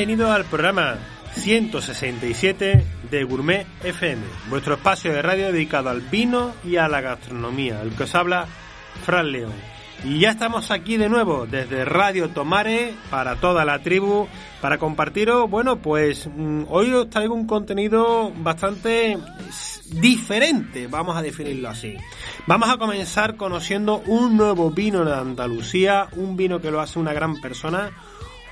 Bienvenido al programa 167 de Gourmet FM, vuestro espacio de radio dedicado al vino y a la gastronomía, el que os habla Fran León. Y ya estamos aquí de nuevo desde Radio Tomare para toda la tribu para compartiros, bueno, pues mm, hoy os traigo un contenido bastante diferente, vamos a definirlo así. Vamos a comenzar conociendo un nuevo vino de Andalucía, un vino que lo hace una gran persona,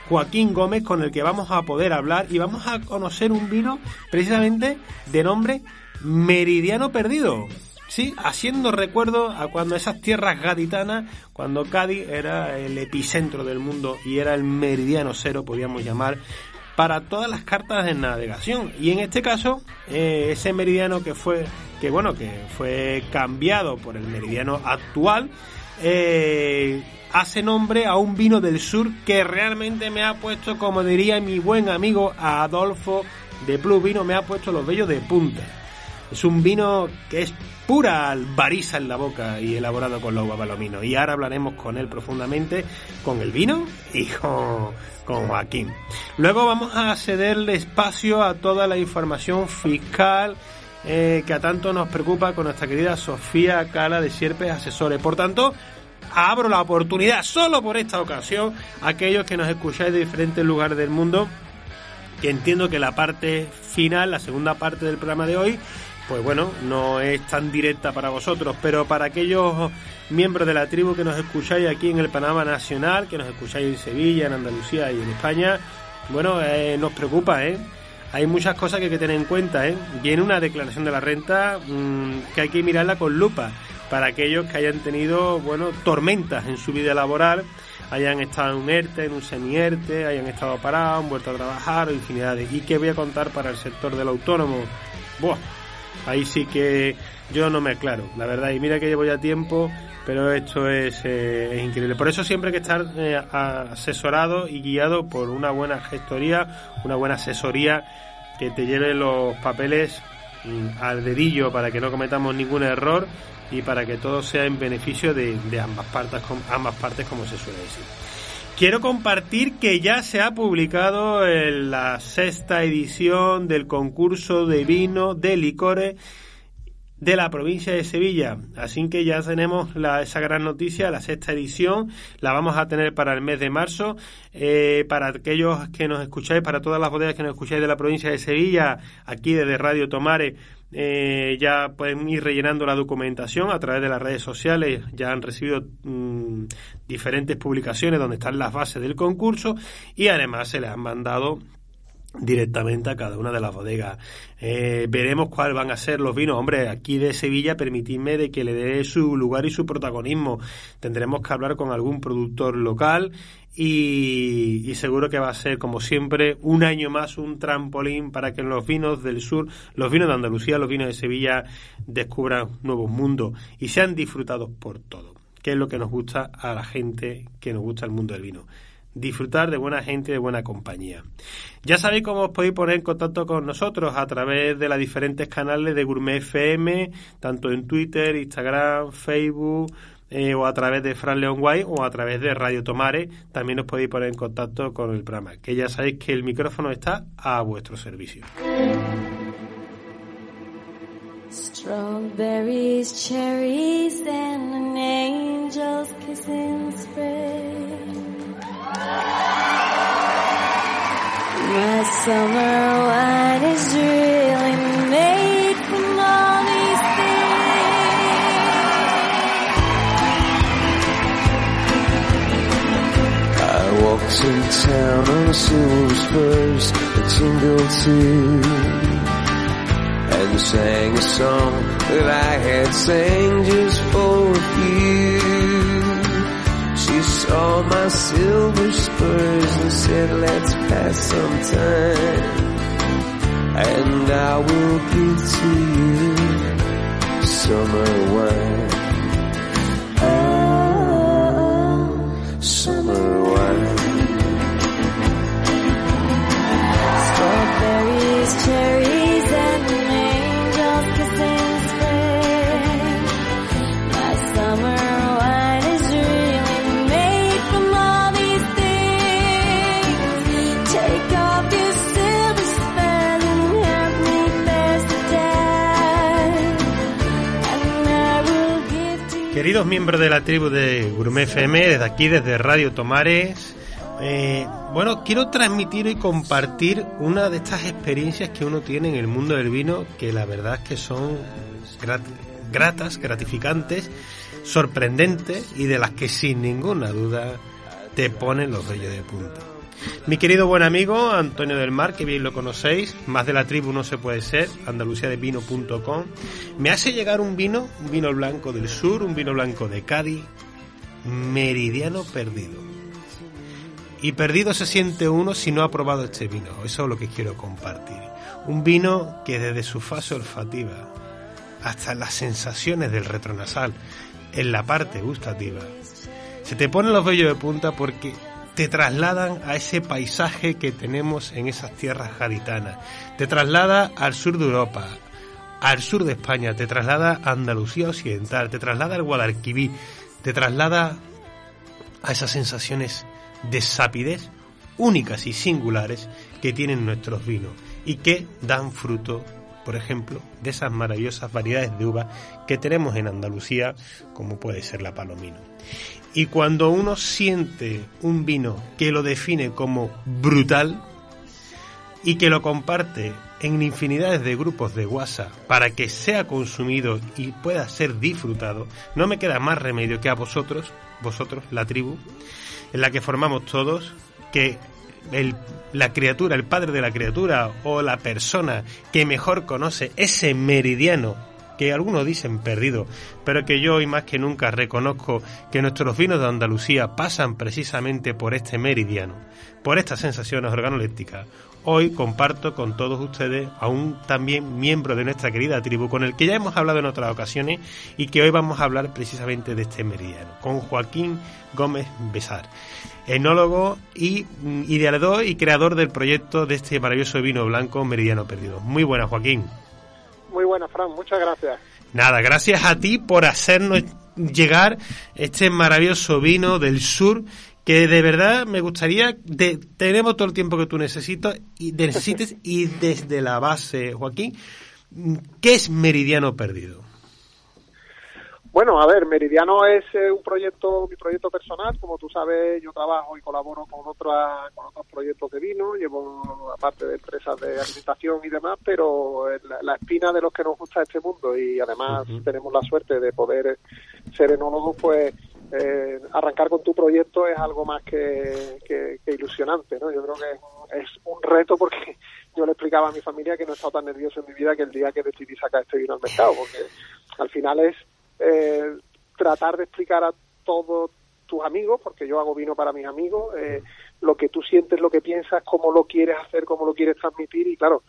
Joaquín Gómez, con el que vamos a poder hablar y vamos a conocer un vino precisamente de nombre Meridiano Perdido. Sí, haciendo recuerdo a cuando esas tierras gaditanas, cuando Cádiz era el epicentro del mundo y era el meridiano cero, podríamos llamar, para todas las cartas de navegación. Y en este caso, eh, ese meridiano que fue, que bueno, que fue cambiado por el meridiano actual, eh, hace nombre a un vino del sur que realmente me ha puesto, como diría mi buen amigo Adolfo de Plus Vino, me ha puesto los vellos de punta. Es un vino que es pura albariza en la boca y elaborado con la uva palomino. Y ahora hablaremos con él profundamente, con el vino y con, con Joaquín. Luego vamos a cederle espacio a toda la información fiscal eh, que a tanto nos preocupa con nuestra querida Sofía Cala de Sierpes Asesores. Por tanto, abro la oportunidad solo por esta ocasión a aquellos que nos escucháis de diferentes lugares del mundo, que entiendo que la parte final, la segunda parte del programa de hoy, pues bueno, no es tan directa para vosotros, pero para aquellos miembros de la tribu que nos escucháis aquí en el Panamá Nacional, que nos escucháis en Sevilla, en Andalucía y en España, bueno, eh, nos preocupa, ¿eh? Hay muchas cosas que hay que tener en cuenta, ¿eh? Viene una declaración de la renta mm, que hay que mirarla con lupa para aquellos que hayan tenido, bueno, tormentas en su vida laboral, hayan estado en un ERTE, en un semi-ERTE, hayan estado parados, han vuelto a trabajar, o infinidad de... ¿Y qué voy a contar para el sector del autónomo? Buah, ahí sí que yo no me aclaro, la verdad. Y mira que llevo ya tiempo, pero esto es, eh, increíble. Por eso siempre hay que estar eh, asesorado y guiado por una buena gestoría, una buena asesoría que te lleve los papeles mm, al dedillo para que no cometamos ningún error y para que todo sea en beneficio de, ambas, partes, ambas partes, como se suele decir. Quiero compartir que ya se ha publicado la sexta edición del concurso de vino de licores de la provincia de Sevilla. Así que ya tenemos la, esa gran noticia, la sexta edición, la vamos a tener para el mes de marzo. Eh, para aquellos que nos escucháis, para todas las bodegas que nos escucháis de la provincia de Sevilla, aquí desde Radio Tomare, eh, ya pueden ir rellenando la documentación a través de las redes sociales. Ya han recibido mm, diferentes publicaciones donde están las bases del concurso y además se les han mandado directamente a cada una de las bodegas. Eh, veremos cuáles van a ser los vinos. Hombre, aquí de Sevilla, permitidme de que le dé su lugar y su protagonismo. Tendremos que hablar con algún productor local y, seguro que va a ser, como siempre, un año más un trampolín para que los vinos del sur, los vinos de Andalucía, los vinos de Sevilla descubran nuevos mundos y sean disfrutados por todo, que es lo que nos gusta a la gente que nos gusta el mundo del vino. Disfrutar de buena gente y de buena compañía. Ya sabéis cómo os podéis poner en contacto con nosotros a través de los diferentes canales de Gourmet FM, tanto en Twitter, Instagram, Facebook, eh, o a través de Fran León Guay o a través de Radio Tomare. También os podéis poner en contacto con el programa, que ya sabéis que el micrófono está a vuestro servicio. Strawberries. My summer wine is really made from all these things. I walked in town on silver spurs that tingle too. And and sang a song that I had sang just for you. Saw my silver spurs and said, let's pass some time. And I will give to you summer wine. Oh, summer wine. Strawberries, cherries, Queridos miembros de la tribu de Gourmet FM, desde aquí, desde Radio Tomares, eh, bueno, quiero transmitir y compartir una de estas experiencias que uno tiene en el mundo del vino, que la verdad es que son grat- gratas, gratificantes, sorprendentes y de las que sin ninguna duda te ponen los vellos de punta. Mi querido buen amigo Antonio del Mar, que bien lo conocéis, más de la tribu no se puede ser, andaluciadevino.com, me hace llegar un vino, un vino blanco del sur, un vino blanco de Cádiz, meridiano perdido. Y perdido se siente uno si no ha probado este vino, eso es lo que quiero compartir. Un vino que desde su fase olfativa hasta las sensaciones del retronasal, en la parte gustativa, se te ponen los vellos de punta porque te trasladan a ese paisaje que tenemos en esas tierras gaditanas. Te traslada al sur de Europa, al sur de España, te traslada a Andalucía Occidental, te traslada al Guadalquivir, te traslada a esas sensaciones de sapidez únicas y singulares que tienen nuestros vinos y que dan fruto, por ejemplo, de esas maravillosas variedades de uva que tenemos en Andalucía, como puede ser la palomino. Y cuando uno siente un vino que lo define como brutal y que lo comparte en infinidades de grupos de WhatsApp para que sea consumido y pueda ser disfrutado, no me queda más remedio que a vosotros, vosotros, la tribu, en la que formamos todos, que el- la criatura, el padre de la criatura o la persona que mejor conoce ese meridiano que algunos dicen perdido, pero que yo hoy más que nunca reconozco que nuestros vinos de Andalucía pasan precisamente por este meridiano, por estas sensaciones organolépticas. Hoy comparto con todos ustedes a un también miembro de nuestra querida tribu con el que ya hemos hablado en otras ocasiones y que hoy vamos a hablar precisamente de este meridiano, con Joaquín Gómez Besar, enólogo y mm, ideador y creador del proyecto de este maravilloso vino blanco Meridiano Perdido. Muy buenas, Joaquín. Muy buena, Fran, muchas gracias. Nada, gracias a ti por hacernos llegar este maravilloso vino del sur que de verdad me gustaría de, tenemos todo el tiempo que tú necesitas y necesites y desde la base, Joaquín, ¿qué es Meridiano Perdido? Bueno, a ver, Meridiano es eh, un proyecto, mi proyecto personal. Como tú sabes, yo trabajo y colaboro con, otra, con otros proyectos de vino. Llevo, aparte de empresas de alimentación y demás, pero la, la espina de los que nos gusta este mundo y además tenemos la suerte de poder ser enólogos, pues eh, arrancar con tu proyecto es algo más que, que- que ilusionante, ¿no? Yo creo que es es un reto porque yo le explicaba a mi familia que no he estado tan nervioso en mi vida que el día que decidí sacar este vino al mercado, porque al final es eh, tratar de explicar a todos tus amigos, porque yo hago vino para mis amigos, eh, lo que tú sientes, lo que piensas, cómo lo quieres hacer, cómo lo quieres transmitir y claro,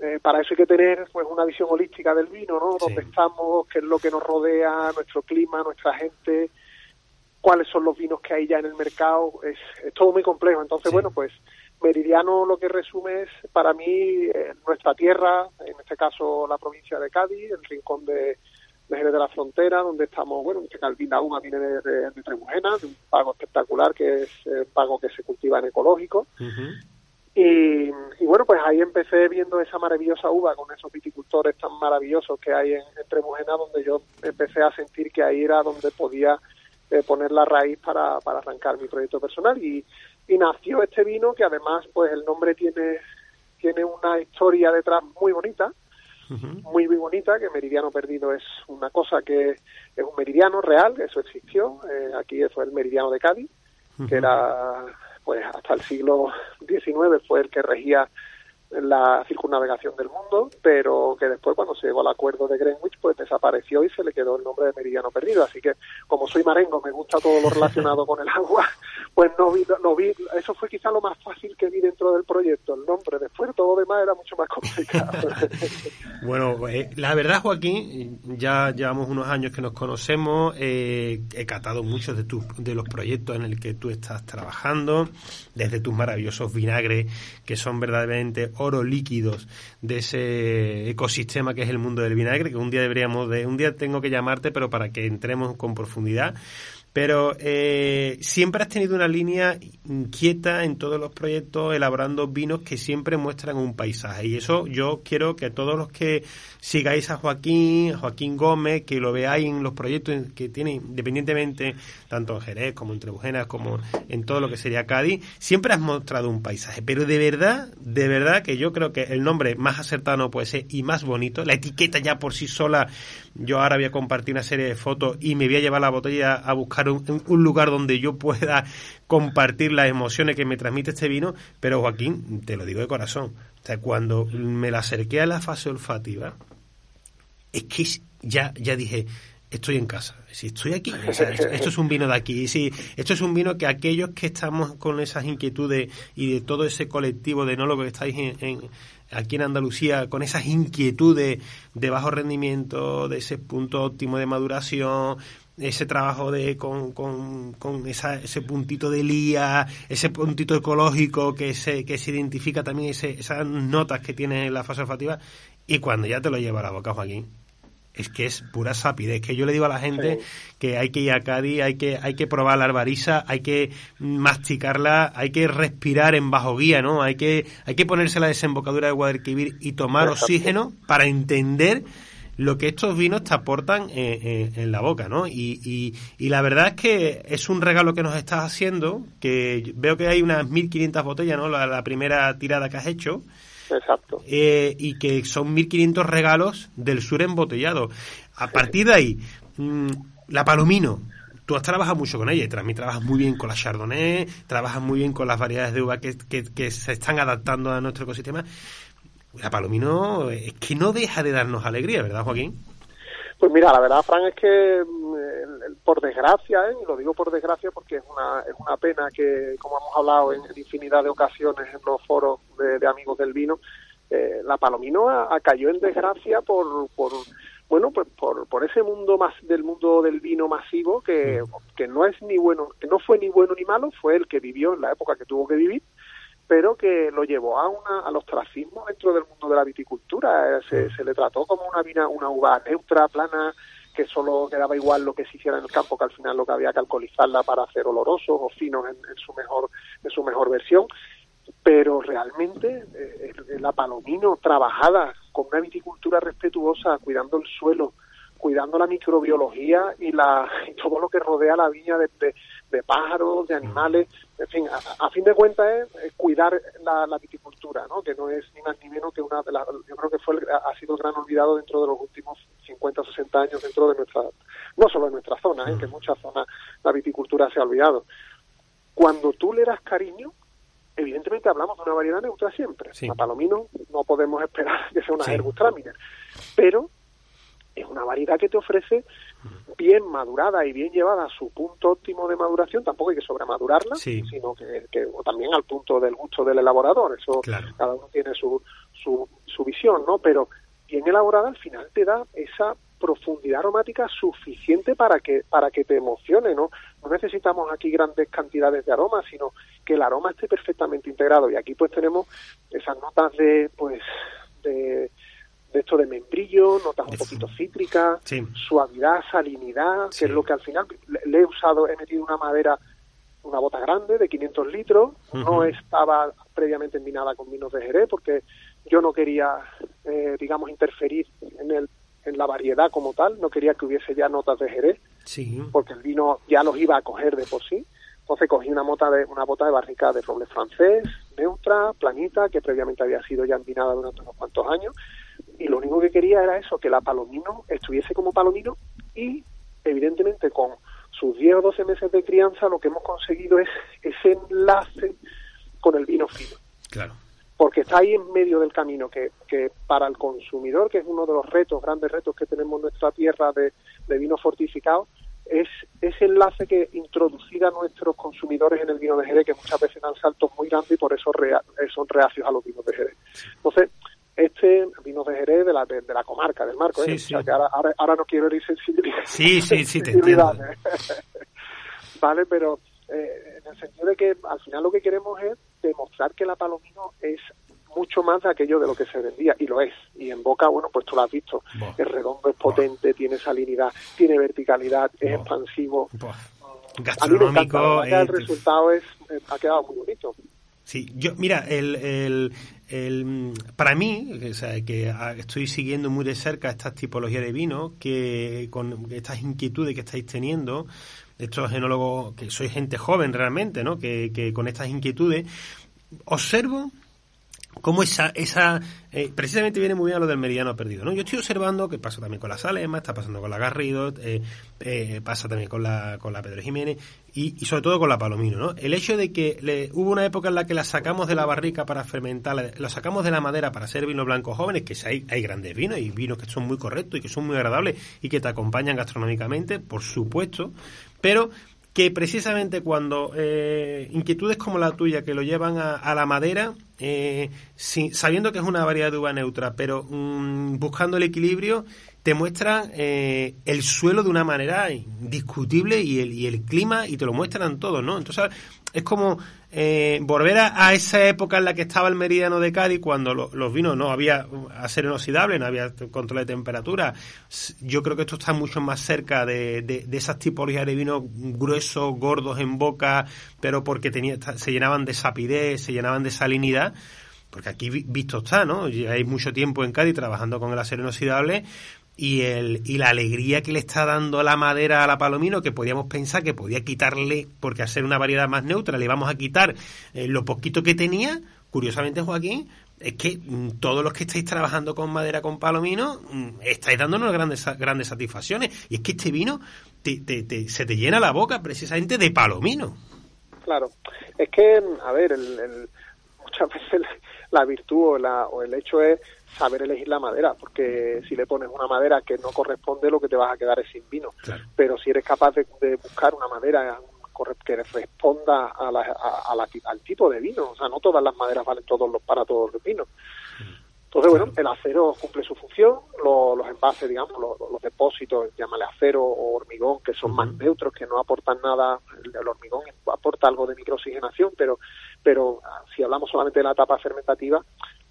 eh, para eso hay que tener pues una visión holística del vino, ¿no? Sí. Dónde estamos, qué es lo que nos rodea, nuestro clima, nuestra gente, cuáles son los vinos que hay ya en el mercado, es, es todo muy complejo. Entonces, Sí. bueno, pues Meridiano lo que resume es para mí eh, nuestra tierra, en este caso la provincia de Cádiz, el rincón de, de Jerez de la Frontera, donde estamos, bueno, este Calvín la uva viene de, de, de un pago espectacular que es eh, pago que se cultiva en ecológico. Y, y bueno, pues ahí empecé viendo esa maravillosa uva con esos viticultores tan maravillosos que hay en, en Tremujena, donde yo empecé a sentir que ahí era donde podía eh, poner la raíz para, para arrancar mi proyecto personal. Y, y nació este vino que además, pues el nombre tiene, tiene una historia detrás muy bonita, muy muy bonita, que Meridiano Perdido es una cosa que es un meridiano real, eso existió, eh, aquí fue el Meridiano de Cádiz, que era, pues hasta el siglo XIX fue el que regía la circunnavegación del mundo, pero que después cuando se llegó al acuerdo de Greenwich pues desapareció y se le quedó el nombre de Meridiano Perdido. Así que como soy marengo, me gusta todo lo relacionado con el agua, pues no vi, no vi, eso fue quizá lo más fácil que vi dentro del proyecto, el nombre. Después todo lo demás era mucho más complicado. Bueno, eh, la verdad, Joaquín, ya llevamos unos años que nos conocemos, eh, he catado muchos de, tus de los proyectos en el que tú estás trabajando, desde tus maravillosos vinagres, que son verdaderamente oro líquidos de ese ecosistema que es el mundo del vinagre, que un día deberíamos de, un día tengo que llamarte, pero para que entremos con profundidad. Pero eh, siempre has tenido una línea inquieta en todos los proyectos, elaborando vinos que siempre muestran un paisaje. Y eso yo quiero que todos los que sigáis a Joaquín, Joaquín Gómez, que lo veáis en los proyectos que tiene, independientemente, tanto en Jerez como en Trebujenas, como en todo lo que sería Cádiz, siempre has mostrado un paisaje. Pero de verdad, de verdad que yo creo que el nombre más acertado puede ser y más bonito. La etiqueta ya por sí sola, yo ahora voy a compartir una serie de fotos y me voy a llevar la botella a buscar un, un lugar donde yo pueda compartir las emociones que me transmite este vino. Pero Joaquín, te lo digo de corazón. O sea, cuando me la acerqué a la fase olfativa, es que ya, ya dije, estoy en casa. Si estoy aquí, o sea, esto, es un vino de aquí. Sí, esto es un vino que aquellos que estamos con esas inquietudes y de todo ese colectivo de enólogos que estáis en- aquí en Andalucía, con esas inquietudes de bajo rendimiento, de ese punto óptimo de maduración, ese trabajo de con, con, con esa, ese puntito de lía, ese puntito ecológico que se, que se identifica también ese, esas notas que tiene la fase olfativa, y cuando ya te lo lleva a la boca, Joaquín, es que es pura sapidez. Que yo le digo a la gente que hay que ir a Cádiz, hay que, hay que probar la arbariza, hay que masticarla, hay que respirar en bajo guía, ¿no? Hay que, hay que ponerse la desembocadura de Guadalquivir y tomar Exacto. oxígeno para entender lo que estos vinos te aportan eh, eh, en la boca, ¿no? Y, y, y la verdad es que es un regalo que nos estás haciendo, que veo que hay unas 1.500 botellas, ¿no? La, la primera tirada que has hecho Exacto. eh, y que son 1.500 regalos del sur embotellado. A partir de ahí, mm, la Palomino, tú has trabajado mucho con ella y también trabajas muy bien con la Chardonnay, trabajas muy bien con las variedades de uva que, que- que se están adaptando a nuestro ecosistema. La Palomino es que no deja de darnos alegría, ¿verdad, Joaquín? Pues mira, la verdad, Fran, es que mm, por desgracia, ¿eh? y lo digo por desgracia porque es una, es una pena que, como hemos hablado en, en infinidad de ocasiones en los foros de, de amigos del vino, eh, la Palomino ha cayó en desgracia por, por bueno, pues por, por ese mundo más del mundo del vino masivo que, que no es ni bueno, que no fue ni bueno ni malo, fue el que vivió en la época que tuvo que vivir pero que lo llevó a una al ostracismo dentro del mundo de la viticultura. Eh, Se, se le trató como una vina, una uva neutra, plana, que solo quedaba igual lo que se hiciera en el campo, que al final lo que había que alcoholizarla para hacer olorosos o finos en, en su mejor en su mejor versión. Pero realmente eh, la palomino trabajada con una viticultura respetuosa, cuidando el suelo, cuidando la microbiología y, la, y todo lo que rodea la viña de, de- de pájaros, de animales, en fin, a, a fin de cuentas es, es cuidar la, la viticultura, ¿no? que no es ni más ni menos que una de las, yo creo que fue el- ha sido el gran olvidado dentro de los últimos 50 o 60 años dentro de nuestra, no solo en nuestra zona, ¿eh? que en muchas zonas la viticultura se ha olvidado. Cuando tú le das cariño, evidentemente hablamos de una variedad neutra siempre. Sí. La palomino no podemos esperar que sea una Sí. Pero es una variedad que te ofrece bien madurada y bien llevada a su punto óptimo de maduración, tampoco hay que sobremadurarla, Sí. sino que, que- o también al punto del gusto del elaborador, eso Claro. cada uno tiene su, su, su visión, ¿no? Pero bien elaborada al final te da esa profundidad aromática suficiente para que para que te emocione, ¿no? No necesitamos aquí grandes cantidades de aromas, sino que el aroma esté perfectamente integrado y aquí pues tenemos esas notas de pues de de esto de membrillo, notas un poquito cítricas, Sí. suavidad, salinidad, Sí. que es lo que al final le, he usado, he metido una madera, una bota grande de 500 litros, no estaba previamente envinada con vinos de Jerez porque yo no quería, eh, digamos, interferir en, el, en la variedad como tal, no quería que hubiese ya notas de Jerez, Sí. porque el vino ya los iba a coger de por sí. Entonces cogí una bota de una bota de barrica de roble francés, neutra, planita, que previamente había sido ya envinada durante unos cuantos años, y lo único que quería era eso, que la palomino estuviese como palomino y evidentemente con sus 10 o 12 meses de crianza lo que hemos conseguido es ese enlace con el vino fino. Claro. porque está ahí en medio del camino, que, que para el consumidor, que es uno de los retos, grandes retos que tenemos en nuestra tierra de, de vino fortificado, es ese enlace que introducir a nuestros consumidores en el vino de Jerez, que muchas veces dan saltos muy grandes y por eso rea- son reacios a los vinos de Jerez. Entonces, este vino de Jerez de la, de, de la comarca, del marco, Sí, ¿eh? sí. O sea, que ahora, ahora, ahora no quiero herir sensibilidad. Sí, sí, sí, te entiendo. vale, pero eh, en el sentido de que al final lo que queremos es demostrar que la Palomino es mucho más de aquello de lo que se vendía, y lo es. Y en boca, bueno, pues tú lo has visto. Buah. Es redondo, es potente, tiene salinidad, tiene verticalidad, es Buah. expansivo. Buah. A mí me encanta, Gastronómico. el eh, resultado es, eh, ha quedado muy bonito. Sí, yo, mira, el, el, el, para mí, que ah, estoy siguiendo muy de cerca estas tipologías de vino, que con estas inquietudes que estáis teniendo, estos genólogos, que sois gente joven realmente, ¿no? Que, que con estas inquietudes, observo cómo esa, esa eh, precisamente viene muy bien a lo del meridiano perdido, ¿no? Yo estoy observando que pasa también con la Salema, está pasando con la Garrido, eh, eh, pasa también con la, con la Pedro Jiménez y, y sobre todo con la Palomino, ¿no? El hecho de que le, hubo una época en la que la sacamos de la barrica para fermentar, la, sacamos de la madera para hacer vinos blancos jóvenes, que hay, hay grandes vinos y vinos que son muy correctos y que son muy agradables y que te acompañan gastronómicamente, por supuesto, pero que precisamente cuando eh, inquietudes como la tuya que lo llevan a, a la madera, eh, sabiendo que es una variedad de uva neutra, pero mm, buscando el equilibrio, te muestran eh, el suelo de una manera indiscutible y el, y el clima y te lo muestran todo, ¿no? Entonces es como eh, volver a, a esa época en la que estaba el meridiano de Cádiz cuando lo- los vinos no había acero inoxidable, no había control de temperatura. Yo creo que esto está mucho más cerca de, de- de esas tipologías de vinos gruesos, gordos en boca, pero porque tenía, se llenaban de sapidez, se llenaban de salinidad. Porque aquí vi- visto está, ¿no? Hay mucho tiempo en Cádiz trabajando con el acero inoxidable y el y la alegría que le está dando la madera a la palomino que podíamos pensar que podía quitarle porque ser una variedad más neutra le íbamos a quitar eh, lo poquito que tenía curiosamente Joaquín es que mm, todos los que estáis trabajando con madera con palomino mm, estáis dándonos grandes grandes satisfacciones. Y es que este vino te- te- te- se te llena la boca precisamente de palomino. Claro, es que, a ver, el, el- muchas veces la virtud o, la, o el hecho es saber elegir la madera, porque si le pones una madera que no corresponde, lo que te vas a quedar es sin vino. Claro. Pero si eres capaz de, de buscar una madera que responda a la- a- a la al tipo de vino, o sea, no todas las maderas valen todos los, para todos los vinos. Entonces, bueno, el acero cumple su función, lo- los envases, digamos, los, los depósitos, llámale acero o hormigón, que son más neutros, que no aportan nada, el, el hormigón aporta algo de microoxigenación, pero, pero ah, si hablamos solamente de la etapa fermentativa,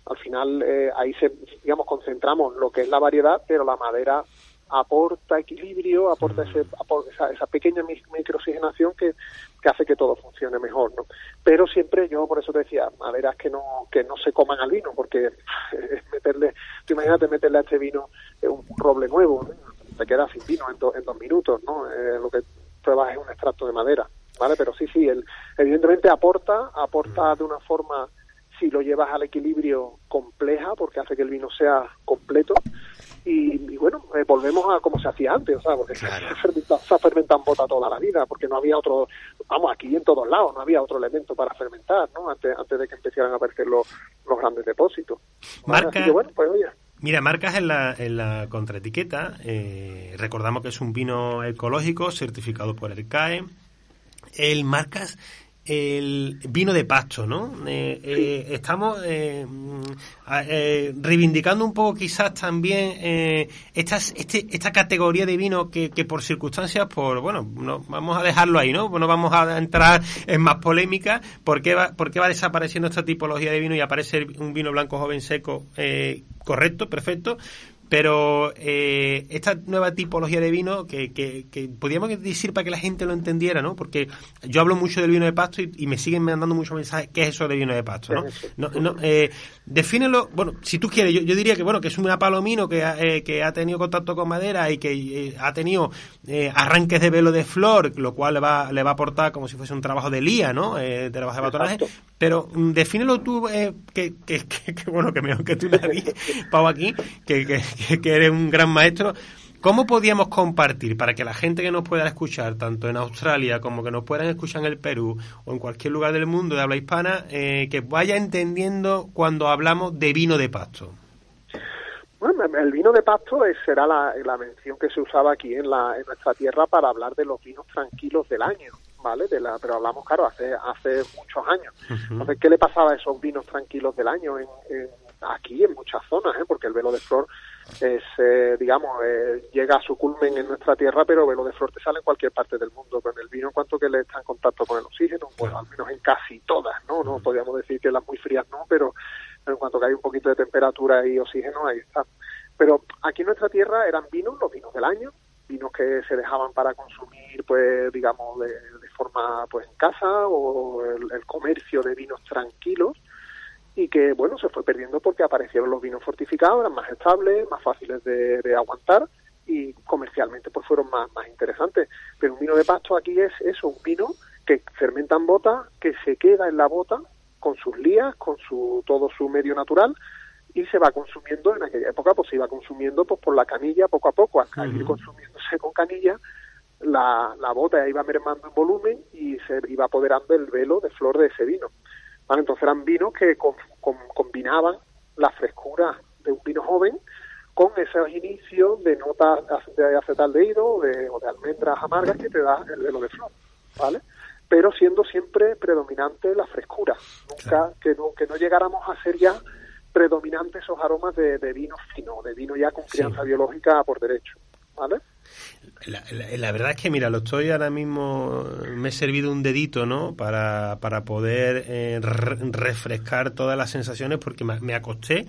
al final eh, ahí se, digamos, concentramos lo que es la variedad, pero la madera aporta equilibrio, aporta ese, aporta esa, esa pequeña mi- microoxigenación que, que hace que todo funcione mejor, ¿no? Pero siempre yo por eso te decía, maderas que no que no se coman al vino, porque es meterle, tú imagínate meterle a este vino eh, un roble nuevo, ¿no? te quedas sin vino en, do- en dos minutos, ¿no? Eh, lo que pruebas es un extracto de madera, ¿vale? Pero sí, sí, evidentemente aporta, aporta de una forma si lo llevas al equilibrio compleja, porque hace que el vino sea completo. Y, y bueno, eh, volvemos a como se hacía antes, o sea, porque se, ha fermentado, se ha fermentado en bota toda la vida, porque no había otro, vamos, aquí en todos lados, no había otro elemento para fermentar, ¿no? Antes, antes de que empezaran a aparecer los, los grandes depósitos. Marca- Así que bueno, pues oye, Mira, marcas en la, en la contraetiqueta. eh, recordamos que es un vino ecológico certificado por el CAE. El marcas el vino de pasto, ¿no? Eh, eh, estamos eh, mm, eh, reivindicando un poco quizás también eh, estas, este, esta categoría de vino que, que por circunstancias, por bueno, no, vamos a dejarlo ahí, ¿no? No vamos a entrar en más polémica. ¿Por qué va, por qué va desapareciendo esta tipología de vino y aparece un vino blanco joven seco eh, correcto, perfecto? Pero eh, esta nueva tipología de vino que, que, que podríamos decir para que la gente lo entendiera, ¿no? Porque yo hablo mucho del vino de pasto y, y me siguen mandando muchos mensajes. ¿Qué es eso de vino de pasto, no? No, no eh, defínelo, bueno, si tú quieres, yo, yo diría que bueno que es una palomino que ha, eh, que ha tenido contacto con madera y que eh, ha tenido eh, arranques de velo de flor, lo cual le va, le va a aportar como si fuese un trabajo de lía, ¿no? Eh, de trabajo de batonaje. Exacto. Pero mm, defínelo tú, eh, que, que, que, que bueno, que mejor que tú nadie, Pau, aquí, que, que, eres un gran maestro. ¿Cómo podíamos compartir para que la gente que nos pueda escuchar, tanto en Australia como que nos puedan escuchar en el Perú o en cualquier lugar del mundo de habla hispana, eh, que vaya entendiendo cuando hablamos de vino de pasto? Bueno, el vino de pasto es- será la, la mención que se usaba aquí en, la, en nuestra tierra para hablar de los vinos tranquilos del año, ¿vale? De la, pero hablamos, claro, hace, hace muchos años. Entonces, ¿qué le pasaba a esos vinos tranquilos del año en, en- aquí en muchas zonas? ¿eh? Porque el velo de flor es, eh, digamos, eh, llega a su culmen en nuestra tierra, pero velo de flor te sale en cualquier parte del mundo. Con el vino, en cuanto que le está en contacto con el oxígeno, bueno, al menos en casi todas, ¿no? No podríamos decir que las muy frías no, pero, pero en cuanto que hay un poquito de temperatura y oxígeno, ahí está. Pero aquí en nuestra tierra eran vinos, los vinos del año, vinos que se dejaban para consumir, pues, digamos, de, de forma, pues, en casa o el, el comercio de vinos tranquilos y que, bueno, se fue perdiendo porque aparecieron los vinos fortificados, eran más estables, más fáciles de, de aguantar y comercialmente pues fueron más, más interesantes. Pero un vino de pasto aquí es eso, un vino que fermenta en bota, que se queda en la bota con sus lías, con su todo su medio natural y se va consumiendo en aquella época pues se iba consumiendo pues por la canilla poco a poco. Hasta ir consumiéndose con canilla la, la bota iba mermando en volumen y se iba apoderando el velo de flor de ese vino ¿vale? entonces eran vinos que com- com- combinaban la frescura de un vino joven con esos inicios de notas de acetaldehído de, o de almendras amargas que te da el velo de flor vale pero siendo siempre predominante la frescura nunca que no que no llegáramos a ser ya predominantes esos aromas de, de vino fino, de vino ya con crianza biológica por derecho, ¿vale? La, la- la verdad es que, mira, lo estoy ahora mismo, me he servido un dedito, ¿no? Para, para poder eh, re- refrescar todas las sensaciones porque me, acosté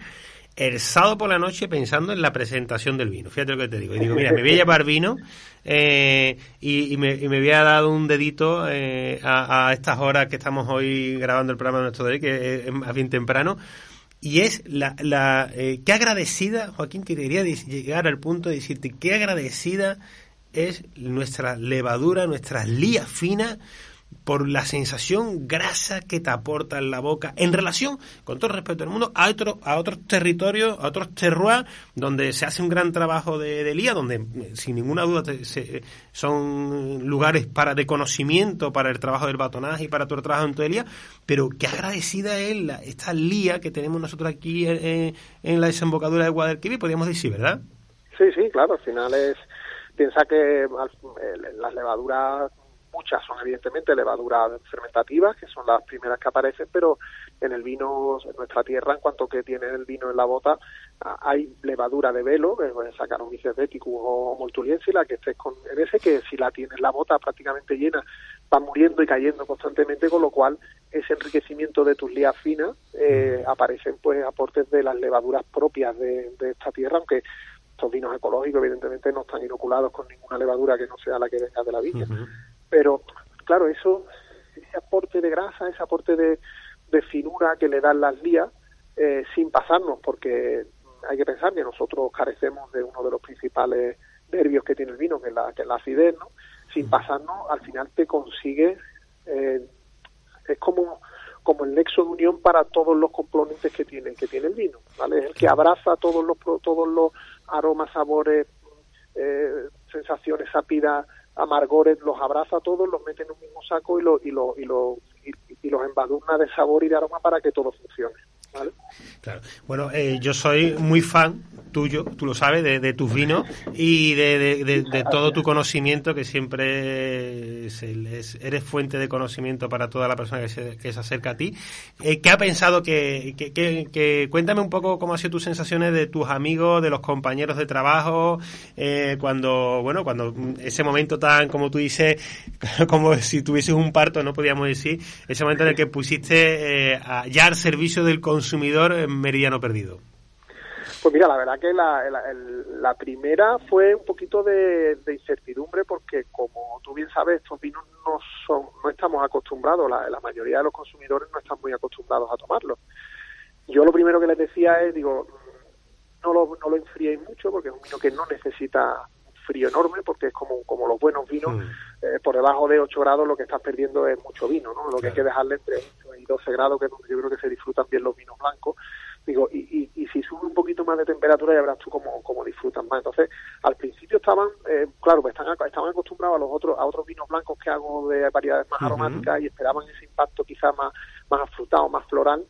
el sábado por la noche pensando en la presentación del vino. Fíjate lo que te digo. Y digo, mira, me voy a llevar vino eh, y, y me, y me había dado un dedito eh, a, a estas horas que estamos hoy grabando el programa de nuestro día, que es más bien temprano. Y es la, la eh, qué agradecida, Joaquín, que quería llegar al punto de decirte qué agradecida es nuestra levadura, nuestras lías finas por la sensación grasa que te aporta en la boca en relación, con todo respeto del mundo, a, otro, a otros territorios, a otros terroirs donde se hace un gran trabajo de, de lía, donde eh, sin ninguna duda se- son lugares para de conocimiento para el trabajo del batonaje y para todo el trabajo en todo el pero qué agradecida es la, esta lía que tenemos nosotros aquí en, en- en la desembocadura de Guadalquivir, podríamos decir, ¿verdad? Sí, sí, claro, al final es, piensa que eh, las levaduras, muchas son evidentemente levaduras fermentativas, que son las primeras que aparecen, pero en el vino, en nuestra tierra, en cuanto que tiene el vino en la bota, ah, hay levadura de velo, un Beticus o Moltuliensis, la que estés con en ese, que si la tienes la bota prácticamente llena, va muriendo y cayendo constantemente, con lo cual ese enriquecimiento de tus lías finas eh, aparecen pues aportes de las levaduras propias de, de esta tierra, aunque estos vinos ecológicos evidentemente no están inoculados con ninguna levadura que no sea la que venga de la viña. Pero claro, eso, ese aporte de grasa, ese aporte de, de finura que le dan las lías, eh, sin pasarnos, porque hay que pensar que nosotros carecemos de uno de los principales nervios que tiene el vino, que es la, que es la acidez, ¿no? Sin pasarnos, al final te consigue, eh, es como como el nexo de unión para todos los componentes que tiene que tiene el vino, ¿vale? Es el que abraza todos los todos los aromas, sabores, eh, sensaciones sápidas, amargores, los abraza todos, los mete en un mismo saco y, lo, y, lo, y, lo, y, y los embadurna de sabor y de aroma para que todo funcione. ¿vale? Claro. Bueno, eh, yo soy muy fan tuyo, tú lo sabes, de, de tus vinos y de, de- de- todo tu conocimiento, que siempre eres fuente de conocimiento para toda la persona que se, que se acerca a ti. Eh, ¿Qué ha pensado que, que, que- Cuéntame un poco cómo han sido tus sensaciones de tus amigos, de los compañeros de trabajo, eh, cuando, bueno, cuando ese momento tan, como tú dices, como si tuvieses un parto, no podíamos decir, ese momento en el que pusiste eh, ya al servicio del consumidor en Meridiano Perdido. Pues mira, la verdad que la, la, la primera fue un poquito de, de incertidumbre porque, como tú bien sabes, estos vinos no son, no estamos acostumbrados, la, la mayoría de los consumidores no están muy acostumbrados a tomarlos. Yo lo primero que les decía es, digo, mm, no lo, no lo enfriéis mucho porque es un vino que no necesita un frío enorme porque es como, como los buenos vinos, eh, por debajo de 8 grados lo que estás perdiendo es mucho vino, ¿no? Lo que hay que dejarle entre 8 y 12 grados, que es donde yo creo que se disfrutan bien los vinos blancos. Digo, y, y, y si sube un poquito más de temperatura ya verás tú cómo, cómo disfrutan más. Entonces, al principio estaban, eh, claro, pues están, estaban acostumbrados a los otros, a otros vinos blancos que hago de variedades más aromáticas y esperaban ese impacto quizás más, más afrutado, más floral,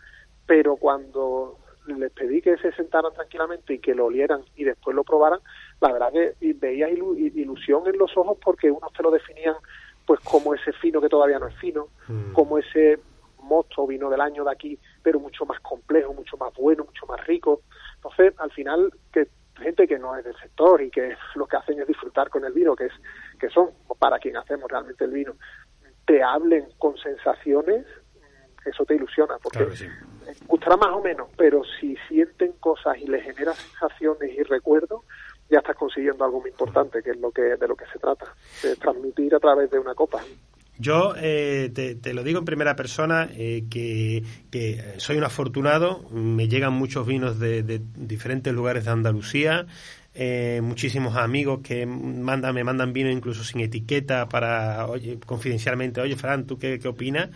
pero cuando les pedí que se sentaran tranquilamente y que lo olieran y después lo probaran, la verdad que veías ilu- ilusión en los ojos porque unos te lo definían pues como ese fino que todavía no es fino, Mm. como ese mosto vino del año de aquí, pero mucho más complejo, mucho más bueno, mucho más rico. Entonces, al final, que gente que no es del sector y que lo que hacen es disfrutar con el vino, que es que son para quien hacemos realmente el vino, te hablen con sensaciones, mm, eso te ilusiona, porque Claro que sí. gustará más o menos, pero si sienten cosas y les genera sensaciones y recuerdos, ya estás consiguiendo algo muy importante, que es lo que de lo que se trata, de transmitir a través de una copa. Yo eh, te, lo digo en primera persona eh, que, que soy un afortunado, me llegan muchos vinos de, de diferentes lugares de Andalucía, eh, muchísimos amigos que mandan, me mandan vino incluso sin etiqueta para, oye, confidencialmente, oye, Fran, ¿tú qué, qué opinas?